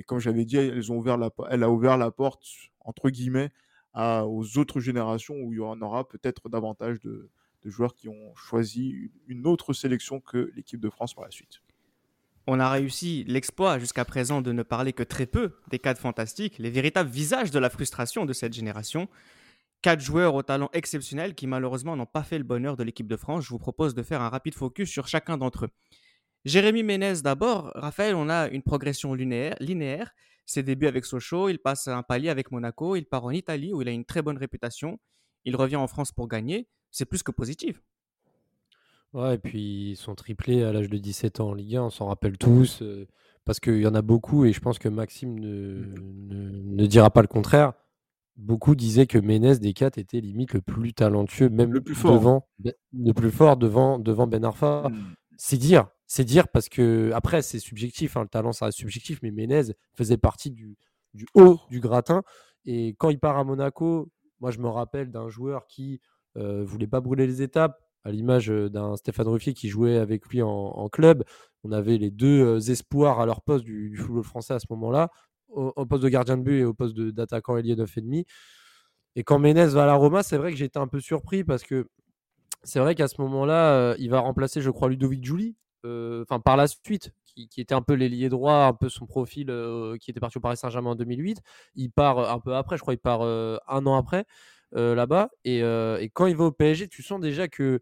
comme j'avais dit, elles ont ouvert la, elle a ouvert la porte, entre guillemets, aux autres générations où il y en aura peut-être davantage de joueurs qui ont choisi une autre sélection que l'équipe de France par la suite. On a réussi l'exploit jusqu'à présent de ne parler que très peu des cadres fantastiques, les véritables visages de la frustration de cette génération. Quatre joueurs au talent exceptionnel qui malheureusement n'ont pas fait le bonheur de l'équipe de France. Je vous propose de faire un rapide focus sur chacun d'entre eux. Jérémy Ménez d'abord. Raphaël, on a une progression linéaire. linéaire. Ses débuts avec Sochaux, il passe un palier avec Monaco, il part en Italie où il a une très bonne réputation. Il revient en France pour gagner. C'est plus que positif. Ouais, et puis son triplé à l'âge de 17 ans en Ligue 1, on s'en rappelle tous, euh, parce qu'il y en a beaucoup, et je pense que Maxime ne, ne, dira pas le contraire. Beaucoup disaient que Ménez des 4 était limite le plus talentueux, même le plus fort, devant, le plus fort devant, devant Ben Arfa. Mmh. C'est dire, c'est dire parce que après c'est subjectif, hein, le talent ça reste subjectif, mais Ménez faisait partie du, du haut du gratin. Et quand il part à Monaco, moi je me rappelle d'un joueur qui euh, voulait pas brûler les étapes, à l'image d'un Stéphane Ruffier qui jouait avec lui en, club. On avait les deux espoirs à leur poste du, football français à ce moment-là, au, poste de gardien de but et au poste d'attaquant ailier 9,5. Et quand Ménez va à la Roma, c'est vrai que j'étais un peu surpris parce que c'est vrai qu'à ce moment-là, il va remplacer, je crois, Ludovic Giuli, enfin par la suite, qui, était un peu l'ailier droit, un peu son profil, qui était parti au Paris Saint-Germain en 2008. Il part un peu après, je crois, il part un an après. Euh, là-bas. Euh, et, quand il va au PSG, tu sens déjà que,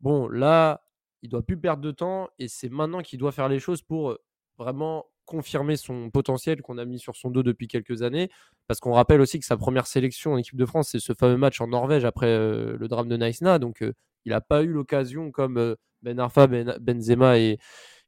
bon, là, il doit plus perdre de temps et c'est maintenant qu'il doit faire les choses pour euh, vraiment confirmer son potentiel qu'on a mis sur son dos depuis quelques années. Parce qu'on rappelle aussi que sa première sélection en équipe de France, c'est ce fameux match en Norvège après le drame de Naïsna. Donc, il n'a pas eu l'occasion, comme Ben Arfa, ben, Benzema et,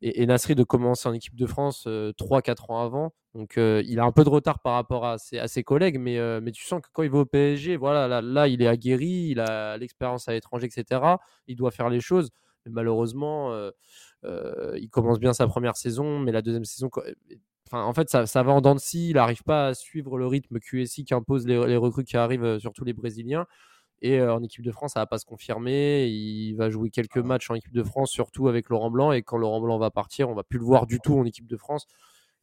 et, Nasri de commencer en équipe de France 3-4 euh, ans avant. Donc euh, il a un peu de retard par rapport à ses, collègues, mais, euh, mais tu sens que quand il va au PSG, voilà, là, il est aguerri, il a l'expérience à l'étranger, etc. Il doit faire les choses. Mais malheureusement, il commence bien sa première saison, mais la deuxième saison, Enfin, en fait, ça, ça, va en dents de scie. Il n'arrive pas à suivre le rythme QSI qu'imposent les, les, recrues qui arrivent, surtout les Brésiliens. Et en équipe de France, ça va pas se confirmer. Il va jouer quelques ah. matchs en équipe de France, surtout avec Laurent Blanc. Et quand Laurent Blanc va partir, on va plus le voir du tout en équipe de France.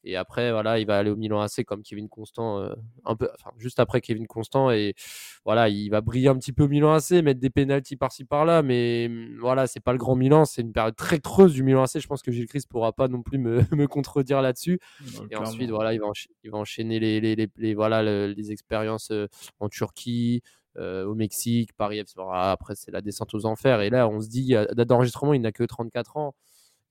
Et après, voilà, il va aller au Milan AC comme Kevin Constant, un peu, enfin, juste après Kevin Constant. Et voilà, il va briller un petit peu au Milan AC, mettre des pénalties par-ci par-là. Mais mmh, voilà, c'est pas le grand Milan. C'est une période très creuse du Milan AC. Je pense que Gilles Christ pourra pas non plus me, me contredire là-dessus. et ensuite, voilà, il va, enchaîner, il va enchaîner les, les, les, voilà, les expériences en Turquie, euh, au Mexique, Paris Après, c'est la descente aux enfers. Et là, on se dit, date d'enregistrement, il n'a que 34 ans.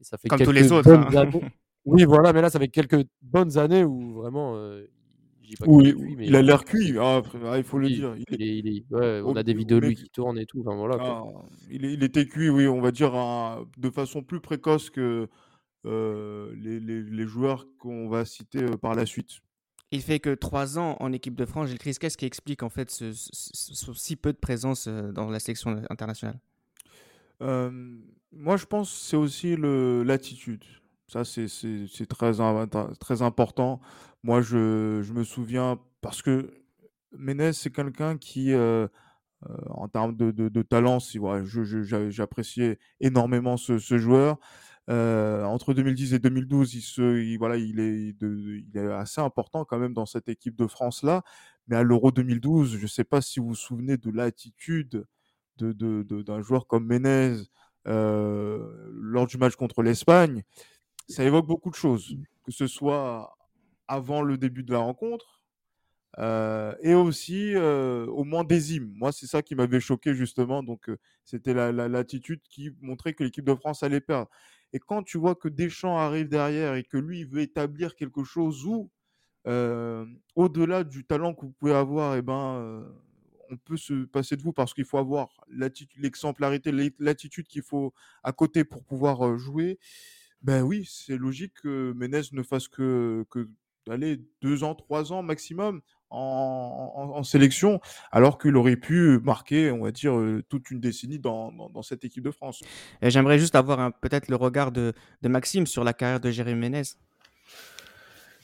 Et ça fait Comme tous les autres. Hein. oui, voilà, mais là, ça fait quelques bonnes années où vraiment. Euh, oui, il a l'air cuit, ah, ah, il faut le dire. Il on a des vidéos de lui qui tournent et tout. Enfin, voilà, ah, il, était cuit, oui, on va dire de façon plus précoce que euh, les, les, les, joueurs qu'on va citer par la suite. Il fait que trois ans en équipe de France. Gilles Chris, qu'est-ce qui explique en fait ce, si peu de présence euh, dans la sélection internationale? Moi, je pense que c'est aussi l'attitude. Ça, c'est très, très important. Moi, je, je, me souviens, parce que Ménez, c'est quelqu'un qui, euh, euh, en termes de, de, talent, si, voilà, j'appréciais énormément ce, ce joueur. Euh, entre 2010 et 2012, il, se, voilà, il, est assez important quand même dans cette équipe de France-là. Mais à l'Euro 2012, je ne sais pas si vous vous souvenez de l'attitude d'un de, de, joueur comme Menez euh, lors du match contre l'Espagne. Ça évoque beaucoup de choses, que ce soit avant le début de la rencontre, euh, et aussi au moins des. Moi, c'est ça qui m'avait choqué justement. Donc, c'était l'attitude qui montrait que l'équipe de France allait perdre. Et quand tu vois que Deschamps arrive derrière et que lui, il veut établir quelque chose où, au-delà du talent que vous pouvez avoir, eh ben, on peut se passer de vous parce qu'il faut avoir l'exemplarité, l'attitude qu'il faut à côté pour pouvoir jouer. Ben oui, c'est logique que Menez ne fasse que, que aller deux ans, trois ans maximum en, sélection, alors qu'il aurait pu marquer, on va dire, toute une décennie dans, cette équipe de France. J'aimerais juste avoir peut-être le regard de, Maxime sur la carrière de Jérémy Ménez.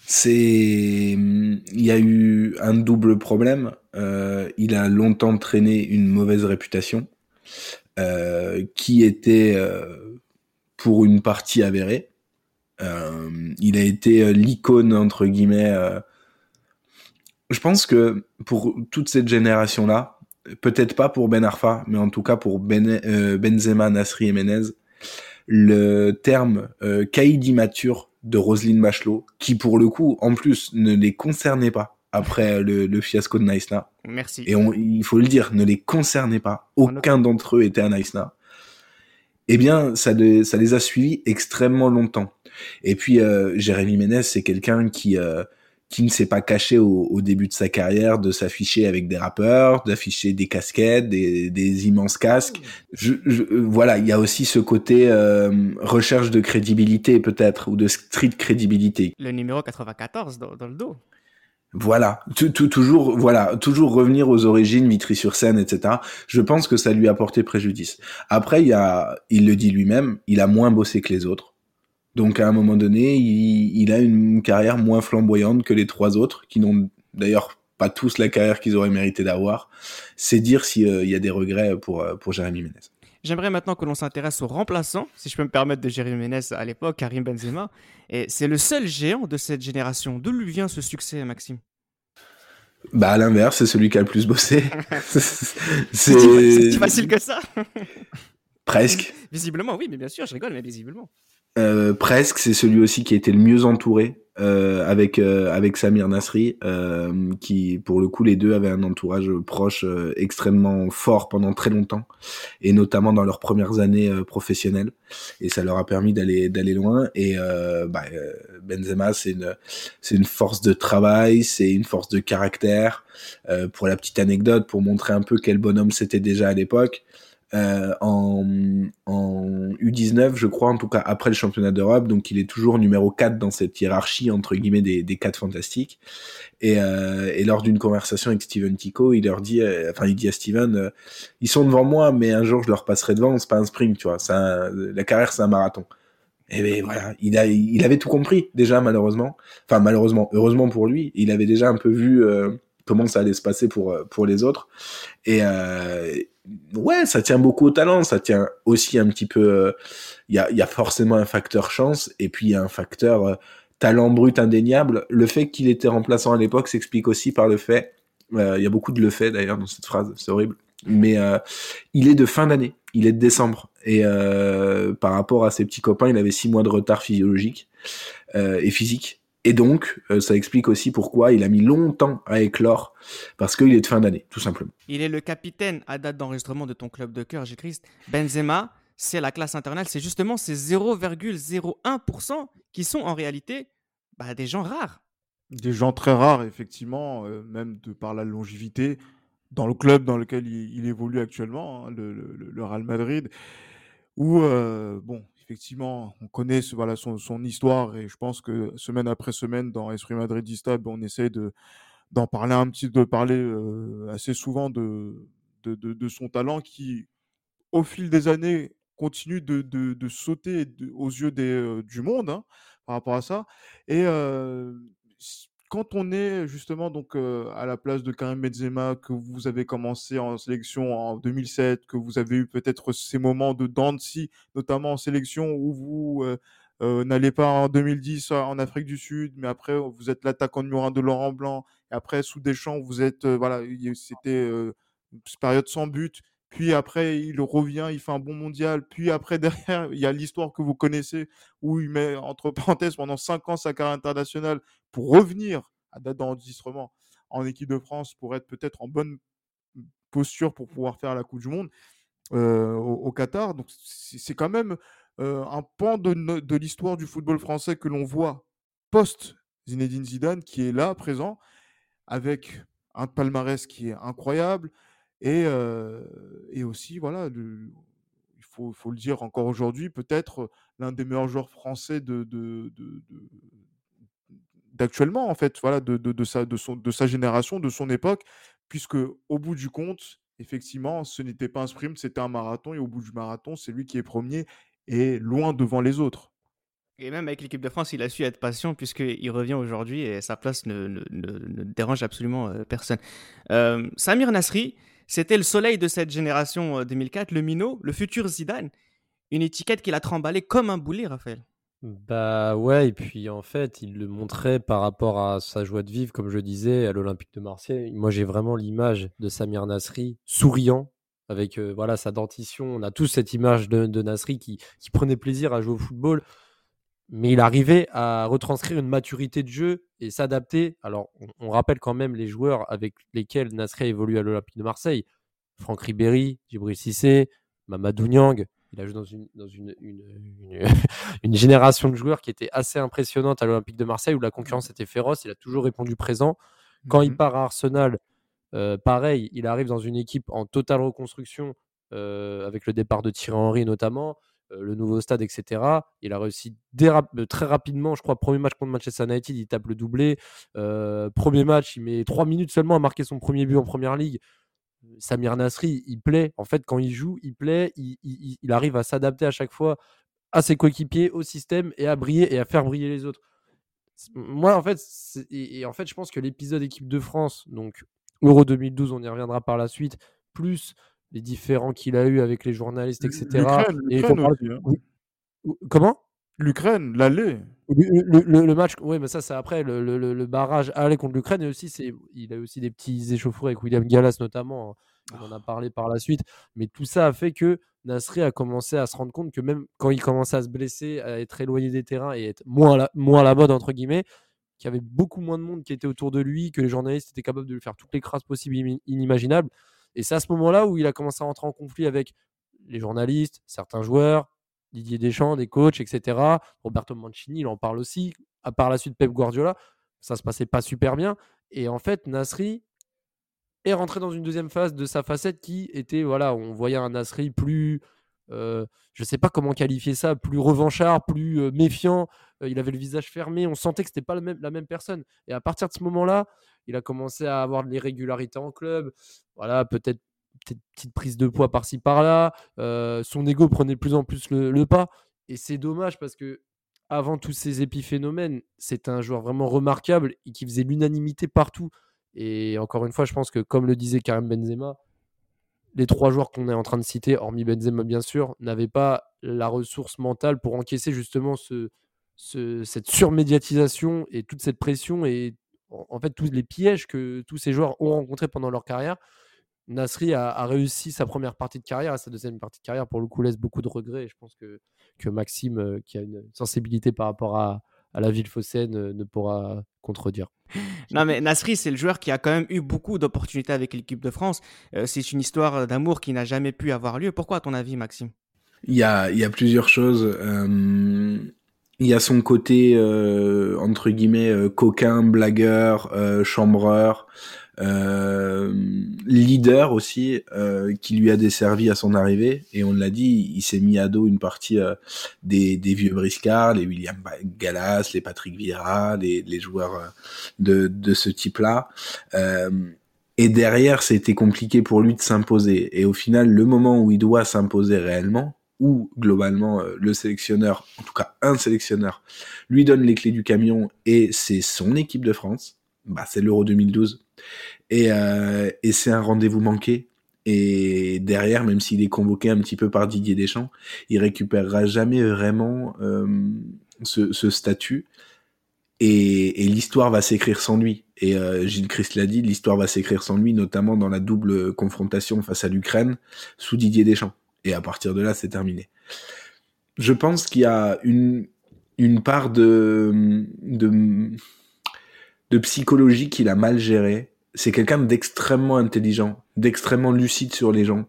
c'est il y a eu un double problème. Euh, il a longtemps traîné une mauvaise réputation euh, qui était euh, pour une partie avérée. Il a été l'icône entre guillemets. je pense que pour toute cette génération là, peut-être pas pour Ben Arfa, mais en tout cas pour ben, Benzema, Nasri et Menez, le terme euh, caïd de Roselyne Bachelot, qui pour le coup, en plus, ne les concernait pas après le, fiasco de Naïsna. Merci. Et il faut le dire, ne les concernait pas. Aucun d'entre eux était à Naïsna. Eh bien, ça, ça les a suivis extrêmement longtemps. Et puis, euh, Jérémy Ménez, c'est quelqu'un qui, euh, qui ne s'est pas caché au, début de sa carrière de s'afficher avec des rappeurs, d'afficher des casquettes, des, immenses casques. Je, voilà, il y a aussi ce côté euh, recherche de crédibilité peut-être ou de street crédibilité. Le numéro 94 dans, le dos. Voilà, toujours, voilà, toujours revenir aux origines, Vitry-sur-Seine, etc. Je pense que ça lui a porté préjudice. Après, il y a, il le dit lui-même, il a moins bossé que les autres. Donc à un moment donné, il, a une carrière moins flamboyante que les trois autres, qui n'ont d'ailleurs pas tous la carrière qu'ils auraient mérité d'avoir. C'est dire s'il euh, y a des regrets pour, euh, pour Jérémy Ménez. J'aimerais maintenant que l'on s'intéresse aux remplaçants, si je peux me permettre, de Jérémy Ménez à l'époque, Karim Benzema. Et c'est le seul géant de cette génération. D'où lui vient ce succès, Maxime? Bah à l'inverse, c'est celui qui a le plus bossé. c'est si facile que ça. Presque. Visiblement, oui, mais bien sûr, je rigole, mais visiblement. Euh, presque, c'est celui aussi qui a été le mieux entouré euh, avec euh, avec Samir Nasri, qui pour le coup les deux avaient un entourage proche extrêmement fort pendant très longtemps, et notamment dans leurs premières années professionnelles, et ça leur a permis d'aller d'aller loin. Et bah, Benzema, c'est une c'est une force de travail, c'est une force de caractère. pour la petite anecdote, pour montrer un peu quel bonhomme c'était déjà à l'époque. Euh, en, en, U19, je crois, en tout cas après le championnat d'Europe. Donc il est toujours numéro 4 dans cette hiérarchie, entre guillemets, des, des 4 fantastiques. Et, euh, et lors d'une conversation avec Steven Tico, il leur dit, euh, enfin il dit à Steven, euh, ils sont devant moi, mais un jour je leur passerai devant, c'est pas un sprint, tu vois. Un, la carrière, c'est un marathon. Et ben voilà, il, a, il avait tout compris déjà, malheureusement. Enfin, malheureusement, heureusement pour lui, il avait déjà un peu vu comment ça allait se passer pour, pour les autres. Et, euh, ouais, ça tient beaucoup au talent, ça tient aussi un petit peu. Il euh, y, a, forcément un facteur chance, et puis il y a un facteur euh, talent brut indéniable. Le fait qu'il était remplaçant à l'époque s'explique aussi par le fait. Euh, il y a beaucoup de le fait d'ailleurs dans cette phrase, c'est horrible. Mais il est de fin d'année, il est de décembre, et par rapport à ses petits copains, il avait six mois de retard physiologique et physique. Et donc, euh, ça explique aussi pourquoi il a mis longtemps à éclore, parce qu'il est de fin d'année, tout simplement. Il est le capitaine à date d'enregistrement de ton club de cœur, J-Christ. Benzema, c'est la classe internationale, c'est justement ces 0,01% qui sont en réalité bah, des gens rares. Des gens très rares, effectivement, euh, même de par la longévité, dans le club dans lequel il, évolue actuellement, hein, le, Real Madrid, où, euh, bon, effectivement, on connaît son, histoire et je pense que semaine après semaine, dans Esprit Madridista, ben, on essaie de, d'en parler un petit, de parler euh, assez souvent de, de, son talent qui, au fil des années, continue de, sauter aux yeux des, euh, du monde hein, par rapport à ça. Et euh, quand on est justement donc à la place de Karim Benzema, que vous avez commencé en sélection en 2007, que vous avez eu peut-être ces moments de Dancy, notamment en sélection où vous n'allez pas en 2010 en Afrique du Sud, mais après vous êtes l'attaquant numéro un de Laurent Blanc, et après sous Deschamps vous êtes voilà, c'était une période sans but. Puis après, il revient, il fait un bon mondial. Puis après, derrière, il y a l'histoire que vous connaissez où il met entre parenthèses pendant cinq ans sa carrière internationale pour revenir à date d'enregistrement en équipe de France pour être peut-être en bonne posture pour pouvoir faire la Coupe du Monde euh, au, Qatar. Donc c'est quand même euh, un pan de, de l'histoire du football français que l'on voit post Zinedine Zidane qui est là, présent, avec un palmarès qui est incroyable, et, et aussi, voilà, il faut, faut, le dire encore aujourd'hui, peut-être l'un des meilleurs joueurs français d'actuellement, en fait, voilà, de, de, sa, de, son, de sa génération, de son époque, puisque au bout du compte, effectivement, ce n'était pas un sprint, c'était un marathon, et au bout du marathon, c'est lui qui est premier et loin devant les autres. Et même avec l'équipe de France, il a su être patient puisqu'il revient aujourd'hui et sa place ne, ne, dérange absolument personne. Samir Nasri, c'était le soleil de cette génération 2004, le minot, le futur Zidane. Une étiquette qu'il a tremballée comme un boulet, Raphaël. Bah ouais, et puis en fait, il le montrait par rapport à sa joie de vivre, comme je disais, à l'Olympique de Marseille. Moi, j'ai vraiment l'image de Samir Nasri souriant, avec voilà sa dentition. On a tous cette image de, Nasri qui, prenait plaisir à jouer au football, mais il arrivait à retranscrire une maturité de jeu et s'adapter. Alors, on, rappelle quand même les joueurs avec lesquels Nasri a évolué à l'Olympique de Marseille Franck Ribéry, Djibril Cissé, Mamadou Niang, il a joué dans une, dans une, une, génération de joueurs qui était assez impressionnante à l'Olympique de Marseille où la concurrence était féroce. Il a toujours répondu présent. Quand il mhm. part à Arsenal, euh, pareil, il arrive dans une équipe en totale reconstruction euh, avec le départ de Thierry Henry notamment, le nouveau stade, etc. Il a réussi très rapidement, je crois, premier match contre Manchester United, il tape le doublé. premier match, il met trois minutes seulement à marquer son premier but en première ligue. Samir Nasri, il plaît. En fait, quand il joue, il plaît. Il, arrive à s'adapter à chaque fois à ses coéquipiers, au système et à briller et à faire briller les autres. Moi, en fait, en fait, je pense que l'épisode équipe de France, donc Euro 2012, on y reviendra par la suite, plus les différents qu'il a eu avec les journalistes, etc. et hein. Comment? L'Ukraine, l'aller. Le, match, oui, mais ça, c'est après le, barrage aller contre l'Ukraine. Et aussi, c'est, il a aussi des petits échauffourées avec William Gallas, notamment. Hein. On en a parlé par la suite. Mais tout ça a fait que Nasri a commencé à se rendre compte que même quand il commençait à se blesser, à être éloigné des terrains et être moins à la, moins à la mode, entre guillemets, qu'il y avait beaucoup moins de monde qui était autour de lui, que les journalistes étaient capables de lui faire toutes les crasses possibles inimaginables. Et c'est à ce moment-là où il a commencé à rentrer en conflit avec les journalistes, certains joueurs, Didier Deschamps, des coachs, etc. Roberto Mancini, il en parle aussi. À part la suite, Pep Guardiola, ça se passait pas super bien. Et en fait, Nasri est rentré dans une deuxième phase de sa facette qui était, voilà, on voyait un Nasri plus, euh, je sais pas comment qualifier ça, plus revanchard, plus euh, méfiant. Euh, il avait le visage fermé. On sentait que c'était pas la même personne. Et à partir de ce moment-là, il a commencé à avoir de l'irrégularité en club. Voilà, peut-être petite prise de poids par-ci par-là. Son ego prenait de plus en plus le, pas. Et c'est dommage parce que avant tous ces épiphénomènes, c'est un joueur vraiment remarquable et qui faisait l'unanimité partout. Et encore une fois, je pense que comme le disait Karim Benzema, les trois joueurs qu'on est en train de citer, hormis Benzema bien sûr, n'avaient pas la ressource mentale pour encaisser justement ce, cette surmédiatisation et toute cette pression et en fait tous les pièges que tous ces joueurs ont rencontrés pendant leur carrière. Nasri a, réussi sa première partie de carrière, et sa deuxième partie de carrière, pour le coup, laisse beaucoup de regrets. je pense que, que Maxime, euh, qui a une sensibilité par rapport à, à la ville phocéenne, euh, ne pourra contredire. Non, mais Nasri, c'est le joueur qui a quand même eu beaucoup d'opportunités avec l'équipe de France. Euh, c'est une histoire d'amour qui n'a jamais pu avoir lieu. Pourquoi, à ton avis, Maxime? Il y, a, il y a plusieurs choses. il y a son côté, entre guillemets, coquin, blagueur, chambreur. Euh, leader aussi euh, qui lui a desservi à son arrivée. Et on l'a dit il s'est mis à dos une partie euh, des, des, vieux briscards les William Gallas les Patrick Vieira les, les joueurs de, de ce type là et derrière c'était compliqué pour lui de s'imposer. Et au final le moment où il doit s'imposer réellement où globalement le sélectionneur, en tout cas un sélectionneur, lui donne les clés du camion et c'est son équipe de France, bah, c'est l'Euro 2012. Et, euh, et c'est un rendez-vous manqué. Et derrière, même s'il est convoqué un petit peu par Didier Deschamps, il récupérera jamais vraiment euh, ce, statut. Et, l'histoire va s'écrire sans lui. Et euh, Gilles Christ l'a dit, l'histoire va s'écrire sans lui, notamment dans la double confrontation face à l'Ukraine sous Didier Deschamps. Et à partir de là, c'est terminé. Je pense qu'il y a une, une part de de psychologie qu'il a mal géré. C'est quelqu'un d'extrêmement intelligent, d'extrêmement lucide sur les gens,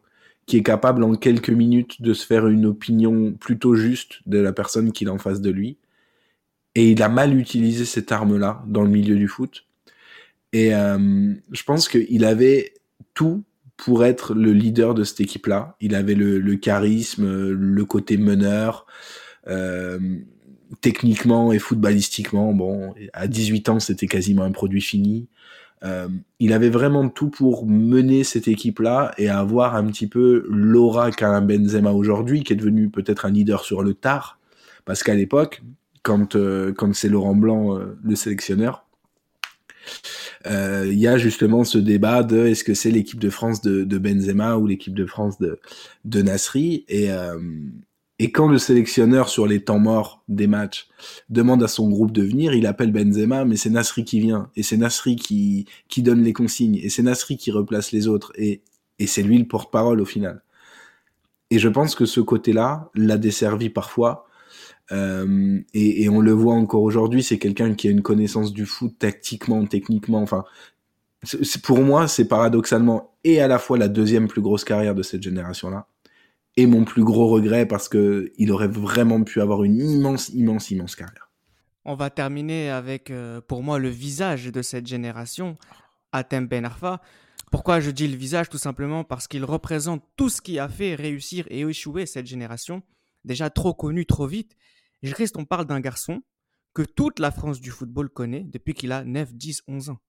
qui est capable en quelques minutes de se faire une opinion plutôt juste de la personne qu'il a en face de lui. Et il a mal utilisé cette arme-là dans le milieu du foot. Et euh, je pense qu'il avait tout pour être le leader de cette équipe-là. Il avait le, charisme, le côté meneur. Euh, techniquement et footballistiquement, bon, à 18 ans, c'était quasiment un produit fini. Euh, il avait vraiment tout pour mener cette équipe-là et avoir un petit peu l'aura qu'a un Benzema aujourd'hui, qui est devenu peut-être un leader sur le tard. Parce qu'à l'époque, quand, quand c'est Laurent Blanc le sélectionneur. Il y a justement ce débat de est-ce que c'est l'équipe de France de, de, Benzema ou l'équipe de France de, de Nasri et, et quand le sélectionneur sur les temps morts des matchs demande à son groupe de venir, il appelle Benzema, mais c'est Nasri qui vient et c'est Nasri qui qui donne les consignes et c'est Nasri qui replace les autres et et c'est lui le porte-parole au final. Et je pense que ce côté-là l'a desservi parfois. Euh, et, et, on le voit encore aujourd'hui, c'est quelqu'un qui a une connaissance du foot tactiquement, techniquement. Enfin, pour moi, c'est paradoxalement et à la fois la deuxième plus grosse carrière de cette génération-là et mon plus gros regret parce que il aurait vraiment pu avoir une immense, immense, immense carrière. On va terminer avec, euh, pour moi, le visage de cette génération, Atem Ben Arfa. Pourquoi je dis le visage? Tout simplement parce qu'il représente tout ce qui a fait réussir et échouer cette génération, déjà trop connue trop vite. Je reste, on parle d'un garçon que toute la France du football connaît depuis qu'il a 9, 10, 11 ans.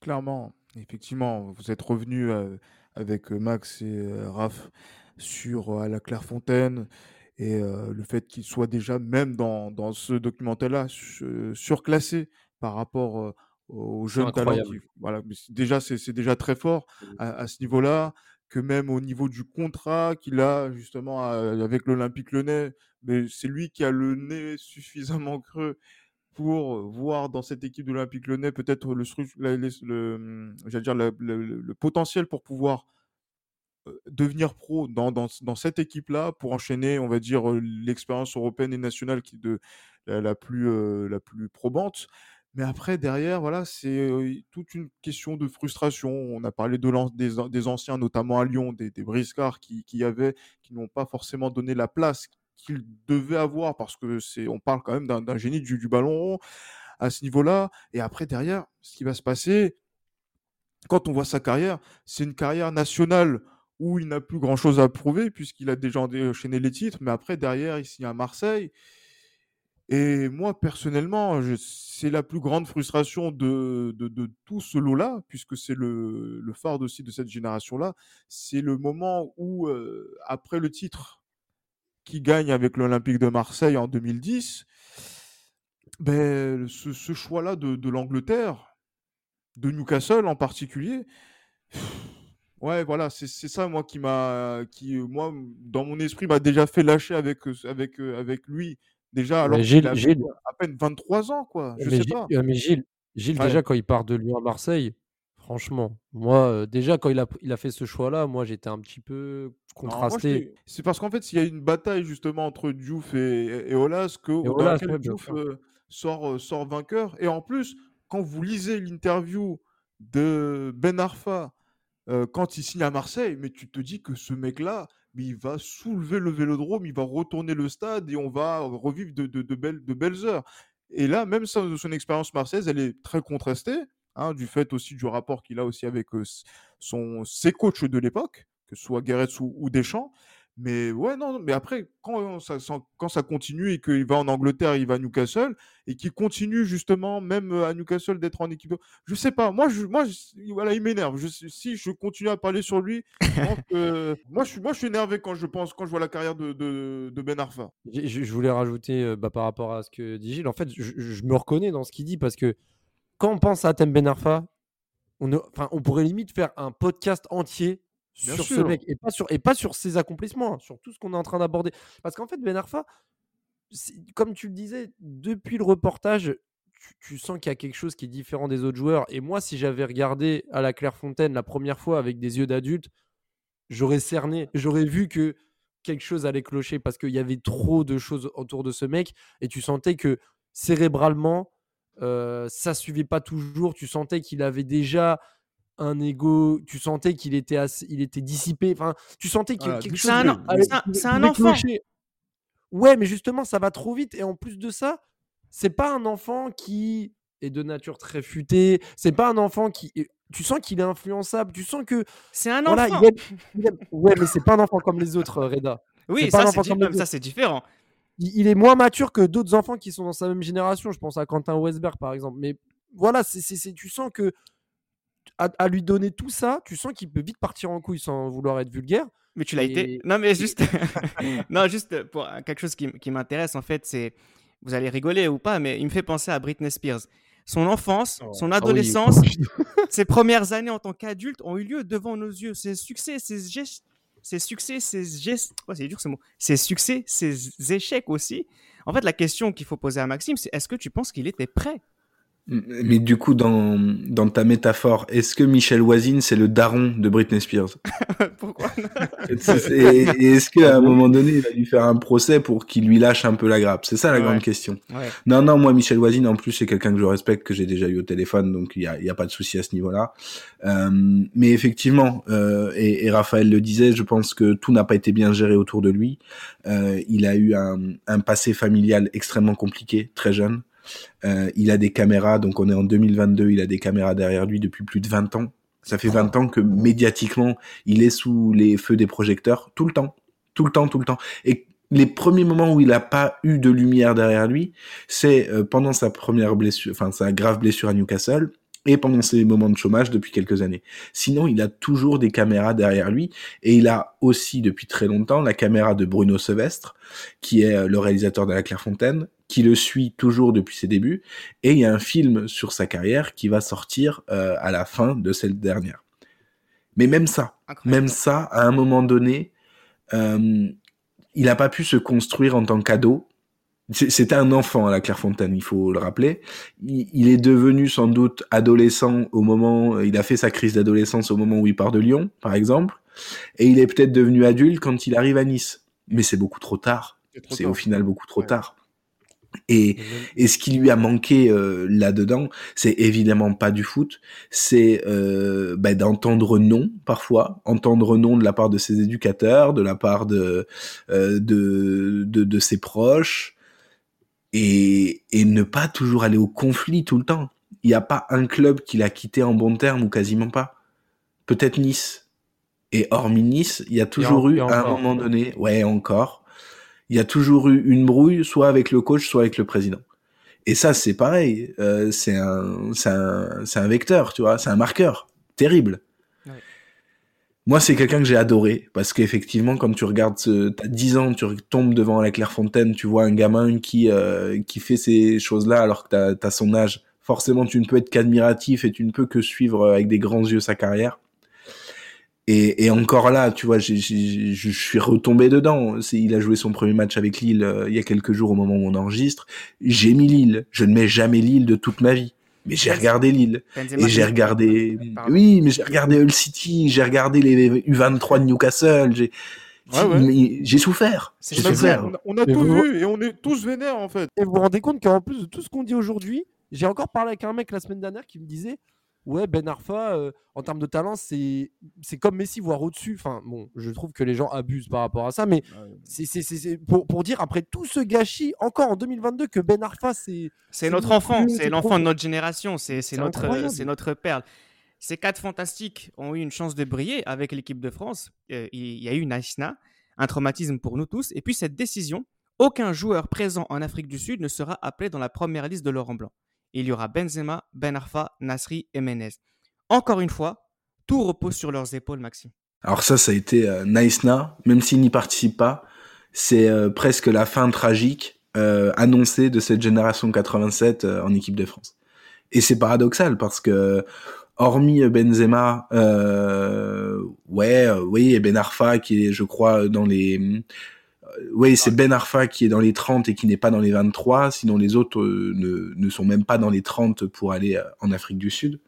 Clairement, effectivement, vous êtes revenu euh, avec Max et Raph sur à la Clairefontaine et le fait qu'il soit déjà même dans, dans ce documentaire-là surclassé par rapport aux jeunes talents. voilà, déjà c'est déjà très fort à, ce niveau-là que même au niveau du contrat qu'il a justement avec l'Olympique Lyonnais, mais c'est lui qui a le nez suffisamment creux pour voir dans cette équipe de l'Olympique Lyonnais peut-être le, le, le, dire le, le, potentiel pour pouvoir devenir pro dans, dans, dans cette équipe-là pour enchaîner, on va dire, l'expérience européenne et nationale qui de la, plus, la plus probante. Mais après, derrière, voilà, c'est toute une question de frustration. On a parlé de des, des anciens, notamment à Lyon, des, des briscards qui, qui, avaient, qui n'ont pas forcément donné la place qu'ils devaient avoir parce que c'est, on parle quand même d'un génie du, du ballon rond à ce niveau-là. Et après, derrière, ce qui va se passer, quand on voit sa carrière, c'est une carrière nationale où il n'a plus grand-chose à prouver puisqu'il a déjà enchaîné les titres, mais après, derrière, il signe à Marseille. Et moi, personnellement, c'est la plus grande frustration de, tout ce lot-là, puisque c'est le, le, phare aussi de cette génération-là. C'est le moment où, euh, après le titre qui gagne avec l'Olympique de Marseille en 2010, ben, ce, choix-là de l'Angleterre, de Newcastle en particulier, Ouais, voilà, c'est ça, moi, qui m'a, qui, moi, dans mon esprit, m'a déjà fait lâcher avec, avec, avec lui. Déjà, alors qu'il a à peine 23 ans, quoi. Je mais sais pas. mais Gilles, Gilles déjà, quand il part de Lyon à Marseille, franchement, moi, déjà, quand il a, il a fait ce choix-là, moi, j'étais un petit peu contrasté. C'est parce qu'en fait, il y a une bataille, justement, entre Diouf et, et Olas, que dans laquelle Diouf sort, sort vainqueur. Et en plus, quand vous lisez l'interview de Ben Arfa, quand il signe à Marseille, mais tu te dis que ce mec-là, il va soulever le vélodrome, il va retourner le stade et on va revivre de, belles, heures. Et là, même son, expérience marseillaise, elle est très contrastée, hein, du fait aussi du rapport qu'il a aussi avec son, ses coachs de l'époque, que ce soit Guéret ou, ou Deschamps. Mais ouais, non, mais après, quand ça, quand ça continue et qu'il va en Angleterre, il va à Newcastle, et qu'il continue justement, même à Newcastle, d'être en équipe. Je sais pas, moi, je, moi voilà, il m'énerve. si je continue à parler sur lui, moi, je suis, moi, je suis énervé quand je pense, quand je vois la carrière de, de, Ben Arfa. Je, voulais rajouter bah, par rapport à ce que dit Gilles. En fait, je, me reconnais dans ce qu'il dit parce que quand on pense à Tem Ben Arfa, on, on pourrait limite faire un podcast entier sur ce mec et pas sur, et pas sur ses accomplissements, hein, sur tout ce qu'on est en train d'aborder. Parce qu'en fait, Ben Arfa, comme tu le disais, depuis le reportage, tu, sens qu'il y a quelque chose qui est différent des autres joueurs. Et moi, si j'avais regardé à la Clairefontaine la première fois avec des yeux d'adulte, j'aurais cerné, j'aurais vu que quelque chose allait clocher parce qu'il y avait trop de choses autour de ce mec et tu sentais que cérébralement, euh, ça suivait pas toujours. Tu sentais qu'il avait déjà un ego, tu sentais qu'il était, assez, il était dissipé. Enfin, tu sentais qu'il avait quelque chose. C'est un, enfant. Ouais, mais justement, ça va trop vite. Et en plus de ça, c'est pas un enfant qui est de nature très futée. C'est pas un enfant qui. Tu sens qu'il est influençable. Tu sens que. C'est un enfant. Ouais, mais c'est pas un enfant comme les autres, Reda. Oui, ça, c'est différent. Il, est moins mature que d'autres enfants qui sont dans sa même génération. Je pense à Quentin Westberg, par exemple. Mais voilà, c'est, tu sens que à, lui donner tout ça, tu sens qu'il peut vite partir en couille sans vouloir être vulgaire. Mais tu l'as été. Non, mais juste. non, juste pour quelque chose qui, qui m'intéresse, en fait, c'est. vous allez rigoler ou pas, mais il me fait penser à Britney Spears. Son enfance, Oh. son Ah oui. adolescence, ses premières années en tant qu'adulte ont eu lieu devant nos yeux. Ses succès, ses gestes, ses succès, ses gestes, oh, c'est dur ce mot, ses succès, ses échecs aussi. En fait, la question qu'il faut poser à Maxime, c'est est-ce que tu penses qu'il était prêt Mais du coup, dans, dans ta métaphore, est-ce que Michel Voisine, c'est le daron de Britney Spears? Pourquoi Et et est-ce qu'à un moment donné, il va lui faire un procès pour qu'il lui lâche un peu la grappe? C'est ça la Ouais. grande question. Ouais. Non, non, moi, Michel Voisine, en plus, c'est quelqu'un que je respecte, que j'ai déjà eu au téléphone, donc il n'y a, y a pas de souci à ce niveau-là. Euh, mais effectivement, euh, et, et Raphaël le disait, je pense que tout n'a pas été bien géré autour de lui. Euh, il a eu un, un passé familial extrêmement compliqué, très jeune. Euh, il a des caméras, donc on est en 2022, il a des caméras derrière lui depuis plus de 20 ans. Ça fait 20 ans que médiatiquement, il est sous les feux des projecteurs, tout le temps, tout le temps, tout le temps. Et les premiers moments où il n'a pas eu de lumière derrière lui, c'est euh, pendant sa première blessure, enfin sa grave blessure à Newcastle, et pendant ses moments de chômage depuis quelques années. Sinon, il a toujours des caméras derrière lui, et il a aussi depuis très longtemps la caméra de Bruno Sevestre, qui est euh, le réalisateur de La Clairefontaine, qui le suit toujours depuis ses débuts, et il y a un film sur sa carrière qui va sortir euh, à la fin de cette dernière. Mais même ça, Incroyable. même ça, à un moment donné, euh, il n'a pas pu se construire en tant qu'ado. C'est- C'était un enfant à la Clairefontaine, il faut le rappeler. Il, il est devenu sans doute adolescent au moment, il a fait sa crise d'adolescence au moment où il part de Lyon, par exemple, et il est peut-être devenu adulte quand il arrive à Nice. Mais c'est beaucoup trop tard. C'est au final beaucoup trop Ouais. tard. Et, Et même- et ce qui lui a manqué euh, là-dedans, c'est évidemment pas du foot, c'est euh, bah, d'entendre non parfois, entendre non de la part de ses éducateurs, de la part de euh, de, de, de ses proches, et, et ne pas toujours aller au conflit tout le temps. Il n'y a pas un club qu'il a quitté en bon terme ou quasiment pas. Peut-être Nice. Et hormis Nice, il y a toujours en- eu à un moment donné, ouais encore, il y a toujours eu une brouille, soit avec le coach, soit avec le président. Et ça, c'est pareil. euh, c'est un, c'est un, un vecteur, tu vois. C'est un marqueur terrible. Ouais. Moi, c'est quelqu'un que j'ai adoré parce qu'effectivement, quand tu regardes, ce, t'as 10 ans, tu tombes devant la Clairefontaine, tu vois un gamin qui euh, qui fait ces choses-là alors que t'as as son âge. Forcément, tu ne peux être qu'admiratif et tu ne peux que suivre avec des grands yeux sa carrière. Et, et encore là, tu vois, je suis retombé dedans. Il a joué son premier match avec Lille euh, il y a quelques jours au moment où on enregistre. J'ai mis Lille. Je ne mets jamais Lille de toute ma vie. Mais j'ai regardé Lille. Benzema, Et j'ai regardé, Pardon. oui, mais j'ai regardé Hull City, j'ai regardé les U23 de Newcastle, j'ai, Ouais, ouais. mais j'ai souffert. J'ai souffert. On a, on a Mais tout vous- vu et on est tous vénères en fait. Et vous vous rendez compte qu'en plus de tout ce qu'on dit aujourd'hui, j'ai encore parlé avec un mec la semaine dernière qui me disait Ouais, Ben Arfa, euh, en termes de talent, c'est comme Messi, voire au-dessus. Enfin, bon, je trouve que les gens abusent par rapport à ça, mais c'est c'est- c'est- pour, pour dire, après tout ce gâchis, encore en 2022, que Ben Arfa, c'est. C'est notre enfant, c'est l'enfant de notre génération, c'est notre, notre perle. Ces quatre fantastiques ont eu une chance de briller avec l'équipe de France. Euh, il y a eu une un traumatisme pour nous tous. Et puis cette décision, aucun joueur présent en Afrique du Sud ne sera appelé dans la première liste de Laurent Blanc. Il y aura Benzema, Ben Arfa, Nasri et Menez. Encore une fois, tout repose sur leurs épaules, Maxime. Alors ça, ça a été euh, Naïsna, même s'il n'y participe pas, c'est euh, presque la fin tragique euh, annoncée de cette génération 87 euh, en équipe de France. Et c'est paradoxal parce que hormis Benzema, ouais, oui, Ben Arfa qui est, je crois, dans les, oui, c'est Ben Arfa qui est dans les 30 et qui n'est pas dans les 23. Sinon, les autres euh, ne, sont même pas dans les 30 pour aller euh, en Afrique du Sud.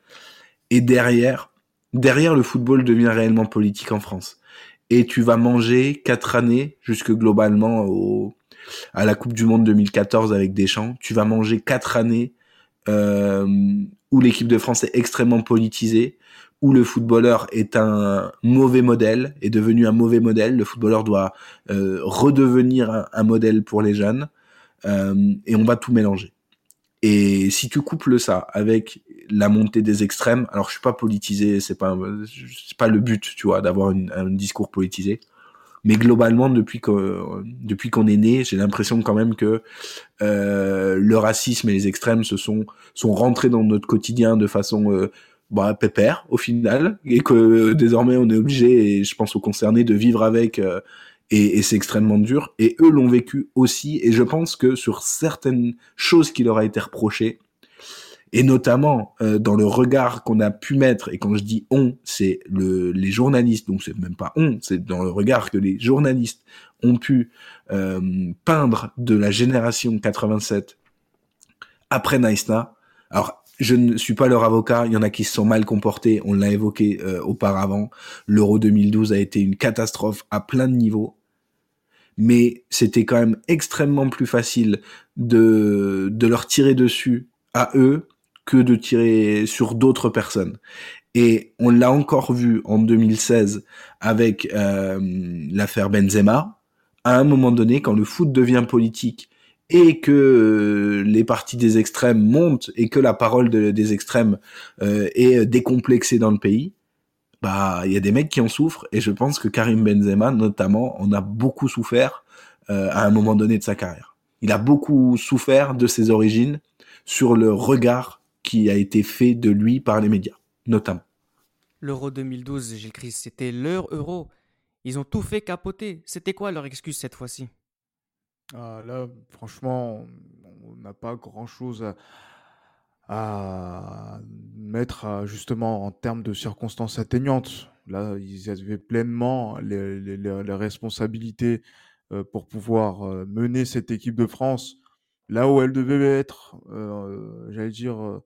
Et derrière, derrière, le football devient réellement politique en France. Et tu vas manger quatre années, jusque globalement au, à la Coupe du Monde 2014 avec Deschamps, tu vas manger quatre années euh, où l'équipe de France est extrêmement politisée, où le footballeur est un mauvais modèle, est devenu un mauvais modèle. Le footballeur doit euh, redevenir un, modèle pour les jeunes, euh, et on va tout mélanger. Et si tu couples ça avec la montée des extrêmes, alors je suis pas politisé, c'est pas c'est pas le but, tu vois, d'avoir un discours politisé. Mais globalement, depuis qu'on depuis qu'on est né, j'ai l'impression quand même que euh, le racisme et les extrêmes se sont sont rentrés dans notre quotidien de façon euh, bah, pépère au final, et que euh, désormais on est obligé, et je pense aux concernés, de vivre avec euh, et, et c'est extrêmement dur. Et eux l'ont vécu aussi. Et je pense que sur certaines choses qui leur a été reprochées, et notamment euh, dans le regard qu'on a pu mettre, et quand je dis on, c'est le, les journalistes, donc c'est même pas on, c'est dans le regard que les journalistes ont pu euh, peindre de la génération 87 après Naïsna. Alors, je ne suis pas leur avocat, il y en a qui se sont mal comportés, on l'a évoqué euh, auparavant. L'Euro 2012 a été une catastrophe à plein de niveaux. Mais c'était quand même extrêmement plus facile de, de leur tirer dessus à eux que de tirer sur d'autres personnes. Et on l'a encore vu en 2016 avec euh, l'affaire Benzema. À un moment donné, quand le foot devient politique et que euh, les partis des extrêmes montent et que la parole de, des extrêmes euh, est décomplexée dans le pays, bah il y a des mecs qui en souffrent et je pense que Karim Benzema notamment en a beaucoup souffert euh, à un moment donné de sa carrière. Il a beaucoup souffert de ses origines sur le regard qui a été fait de lui par les médias, notamment. L'Euro 2012, Gilles Christ, c'était leur euro. Ils ont tout fait capoter. C'était quoi leur excuse cette fois-ci? Ah, Là, franchement, on n'a pas grand-chose à, à, mettre à, justement en termes de circonstances atteignantes. Là, ils avaient pleinement les, les, les responsabilités euh, pour pouvoir euh, mener cette équipe de France là où elle devait être. Euh, J'allais dire, euh,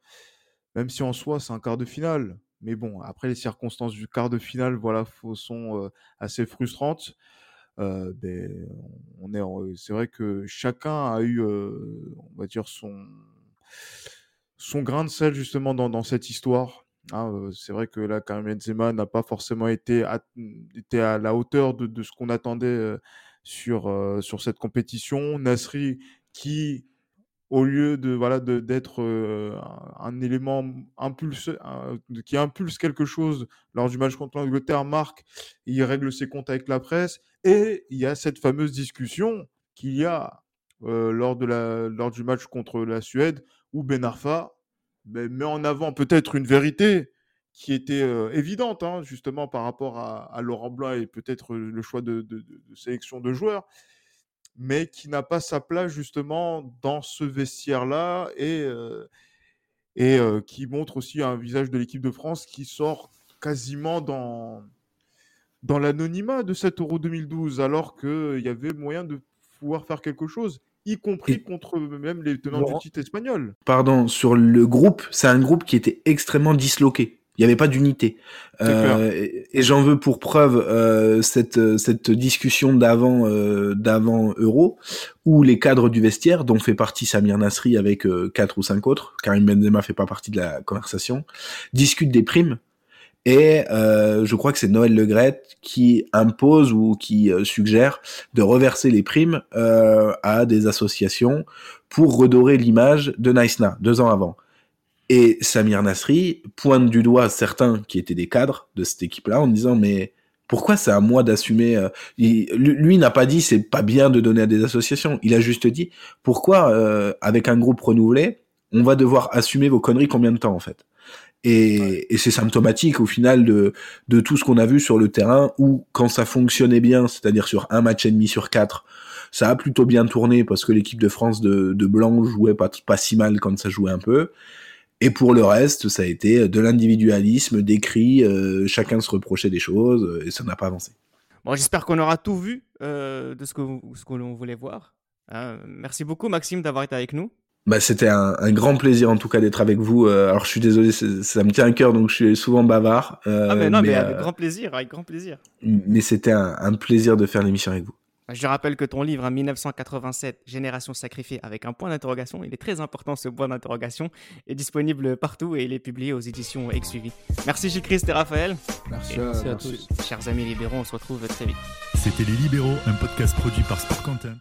même si en soi c'est un quart de finale. Mais bon, après les circonstances du quart de finale, voilà, sont euh, assez frustrantes. Euh, ben, on est, c'est vrai que chacun a eu, euh, on va dire son son grain de sel justement dans, dans cette histoire. Hein, euh, c'est vrai que là, Karim Benzema n'a pas forcément été à, été à la hauteur de, de ce qu'on attendait sur sur cette compétition. Nasri qui au lieu de voilà d'être un, élément impulse qui impulse quelque chose lors du match contre l'Angleterre marque il règle ses comptes avec la presse et il y a cette fameuse discussion qu'il y a lors de la lors du match contre la Suède où Ben Arfa ben, met en avant peut-être une vérité qui était évidente hein, justement par rapport à, Laurent Blanc et peut-être le choix de, sélection de joueurs mais qui n'a pas sa place justement dans ce vestiaire-là et, et qui montre aussi un visage de l'équipe de France qui sort quasiment dans, dans l'anonymat de cet Euro 2012, alors qu'il y avait moyen de pouvoir faire quelque chose, y compris contre même les tenants du titre espagnol. Pardon, sur le groupe, c'est un groupe qui était extrêmement disloqué. Il n'y avait pas d'unité. Euh, et, et j'en veux pour preuve euh, cette, cette discussion d'avant euh, d'avant Euro, où les cadres du vestiaire, dont fait partie Samir Nasri avec euh, quatre ou cinq autres, Karim Benzema fait pas partie de la conversation, discutent des primes. Et euh, je crois que c'est Noël Legrette qui impose ou qui euh, suggère de reverser les primes à des associations pour redorer l'image de Naïsna deux ans avant. Et Samir Nasri pointe du doigt certains qui étaient des cadres de cette équipe-là en disant mais pourquoi c'est à moi d'assumer euh, Lui n'a pas dit c'est pas bien de donner à des associations. Il a juste dit pourquoi euh, avec un groupe renouvelé on va devoir assumer vos conneries combien de temps en fait? Et, ouais. et c'est symptomatique au final de, de tout ce qu'on a vu sur le terrain où quand ça fonctionnait bien, c'est-à-dire sur un match et demi sur quatre, ça a plutôt bien tourné parce que l'équipe de France de, de Blanc jouait pas, pas si mal quand ça jouait un peu. Et pour le reste, ça a été de l'individualisme, des cris, euh, chacun se reprochait des choses, et ça n'a pas avancé. Bon, j'espère qu'on aura tout vu euh, de ce que, ce que l'on voulait voir. Euh, merci beaucoup, Maxime, d'avoir été avec nous. Bah, c'était un, un, grand plaisir en tout cas d'être avec vous. Alors je suis désolé, ça me tient à cœur, donc je suis souvent bavard. ah mais non, mais, mais avec grand plaisir, avec grand plaisir. Mais c'était un, un plaisir de faire l'émission avec vous. Je rappelle que ton livre, 1987, Génération sacrifiée, avec un point d'interrogation, il est très important ce point d'interrogation, est disponible partout et il est publié aux éditions Exsuivi. Merci Gilles Christ et Raphaël. Merci, et à, merci à tous. Chers amis libéraux, on se retrouve très vite. C'était Les Libéraux, un podcast produit par Sport Content.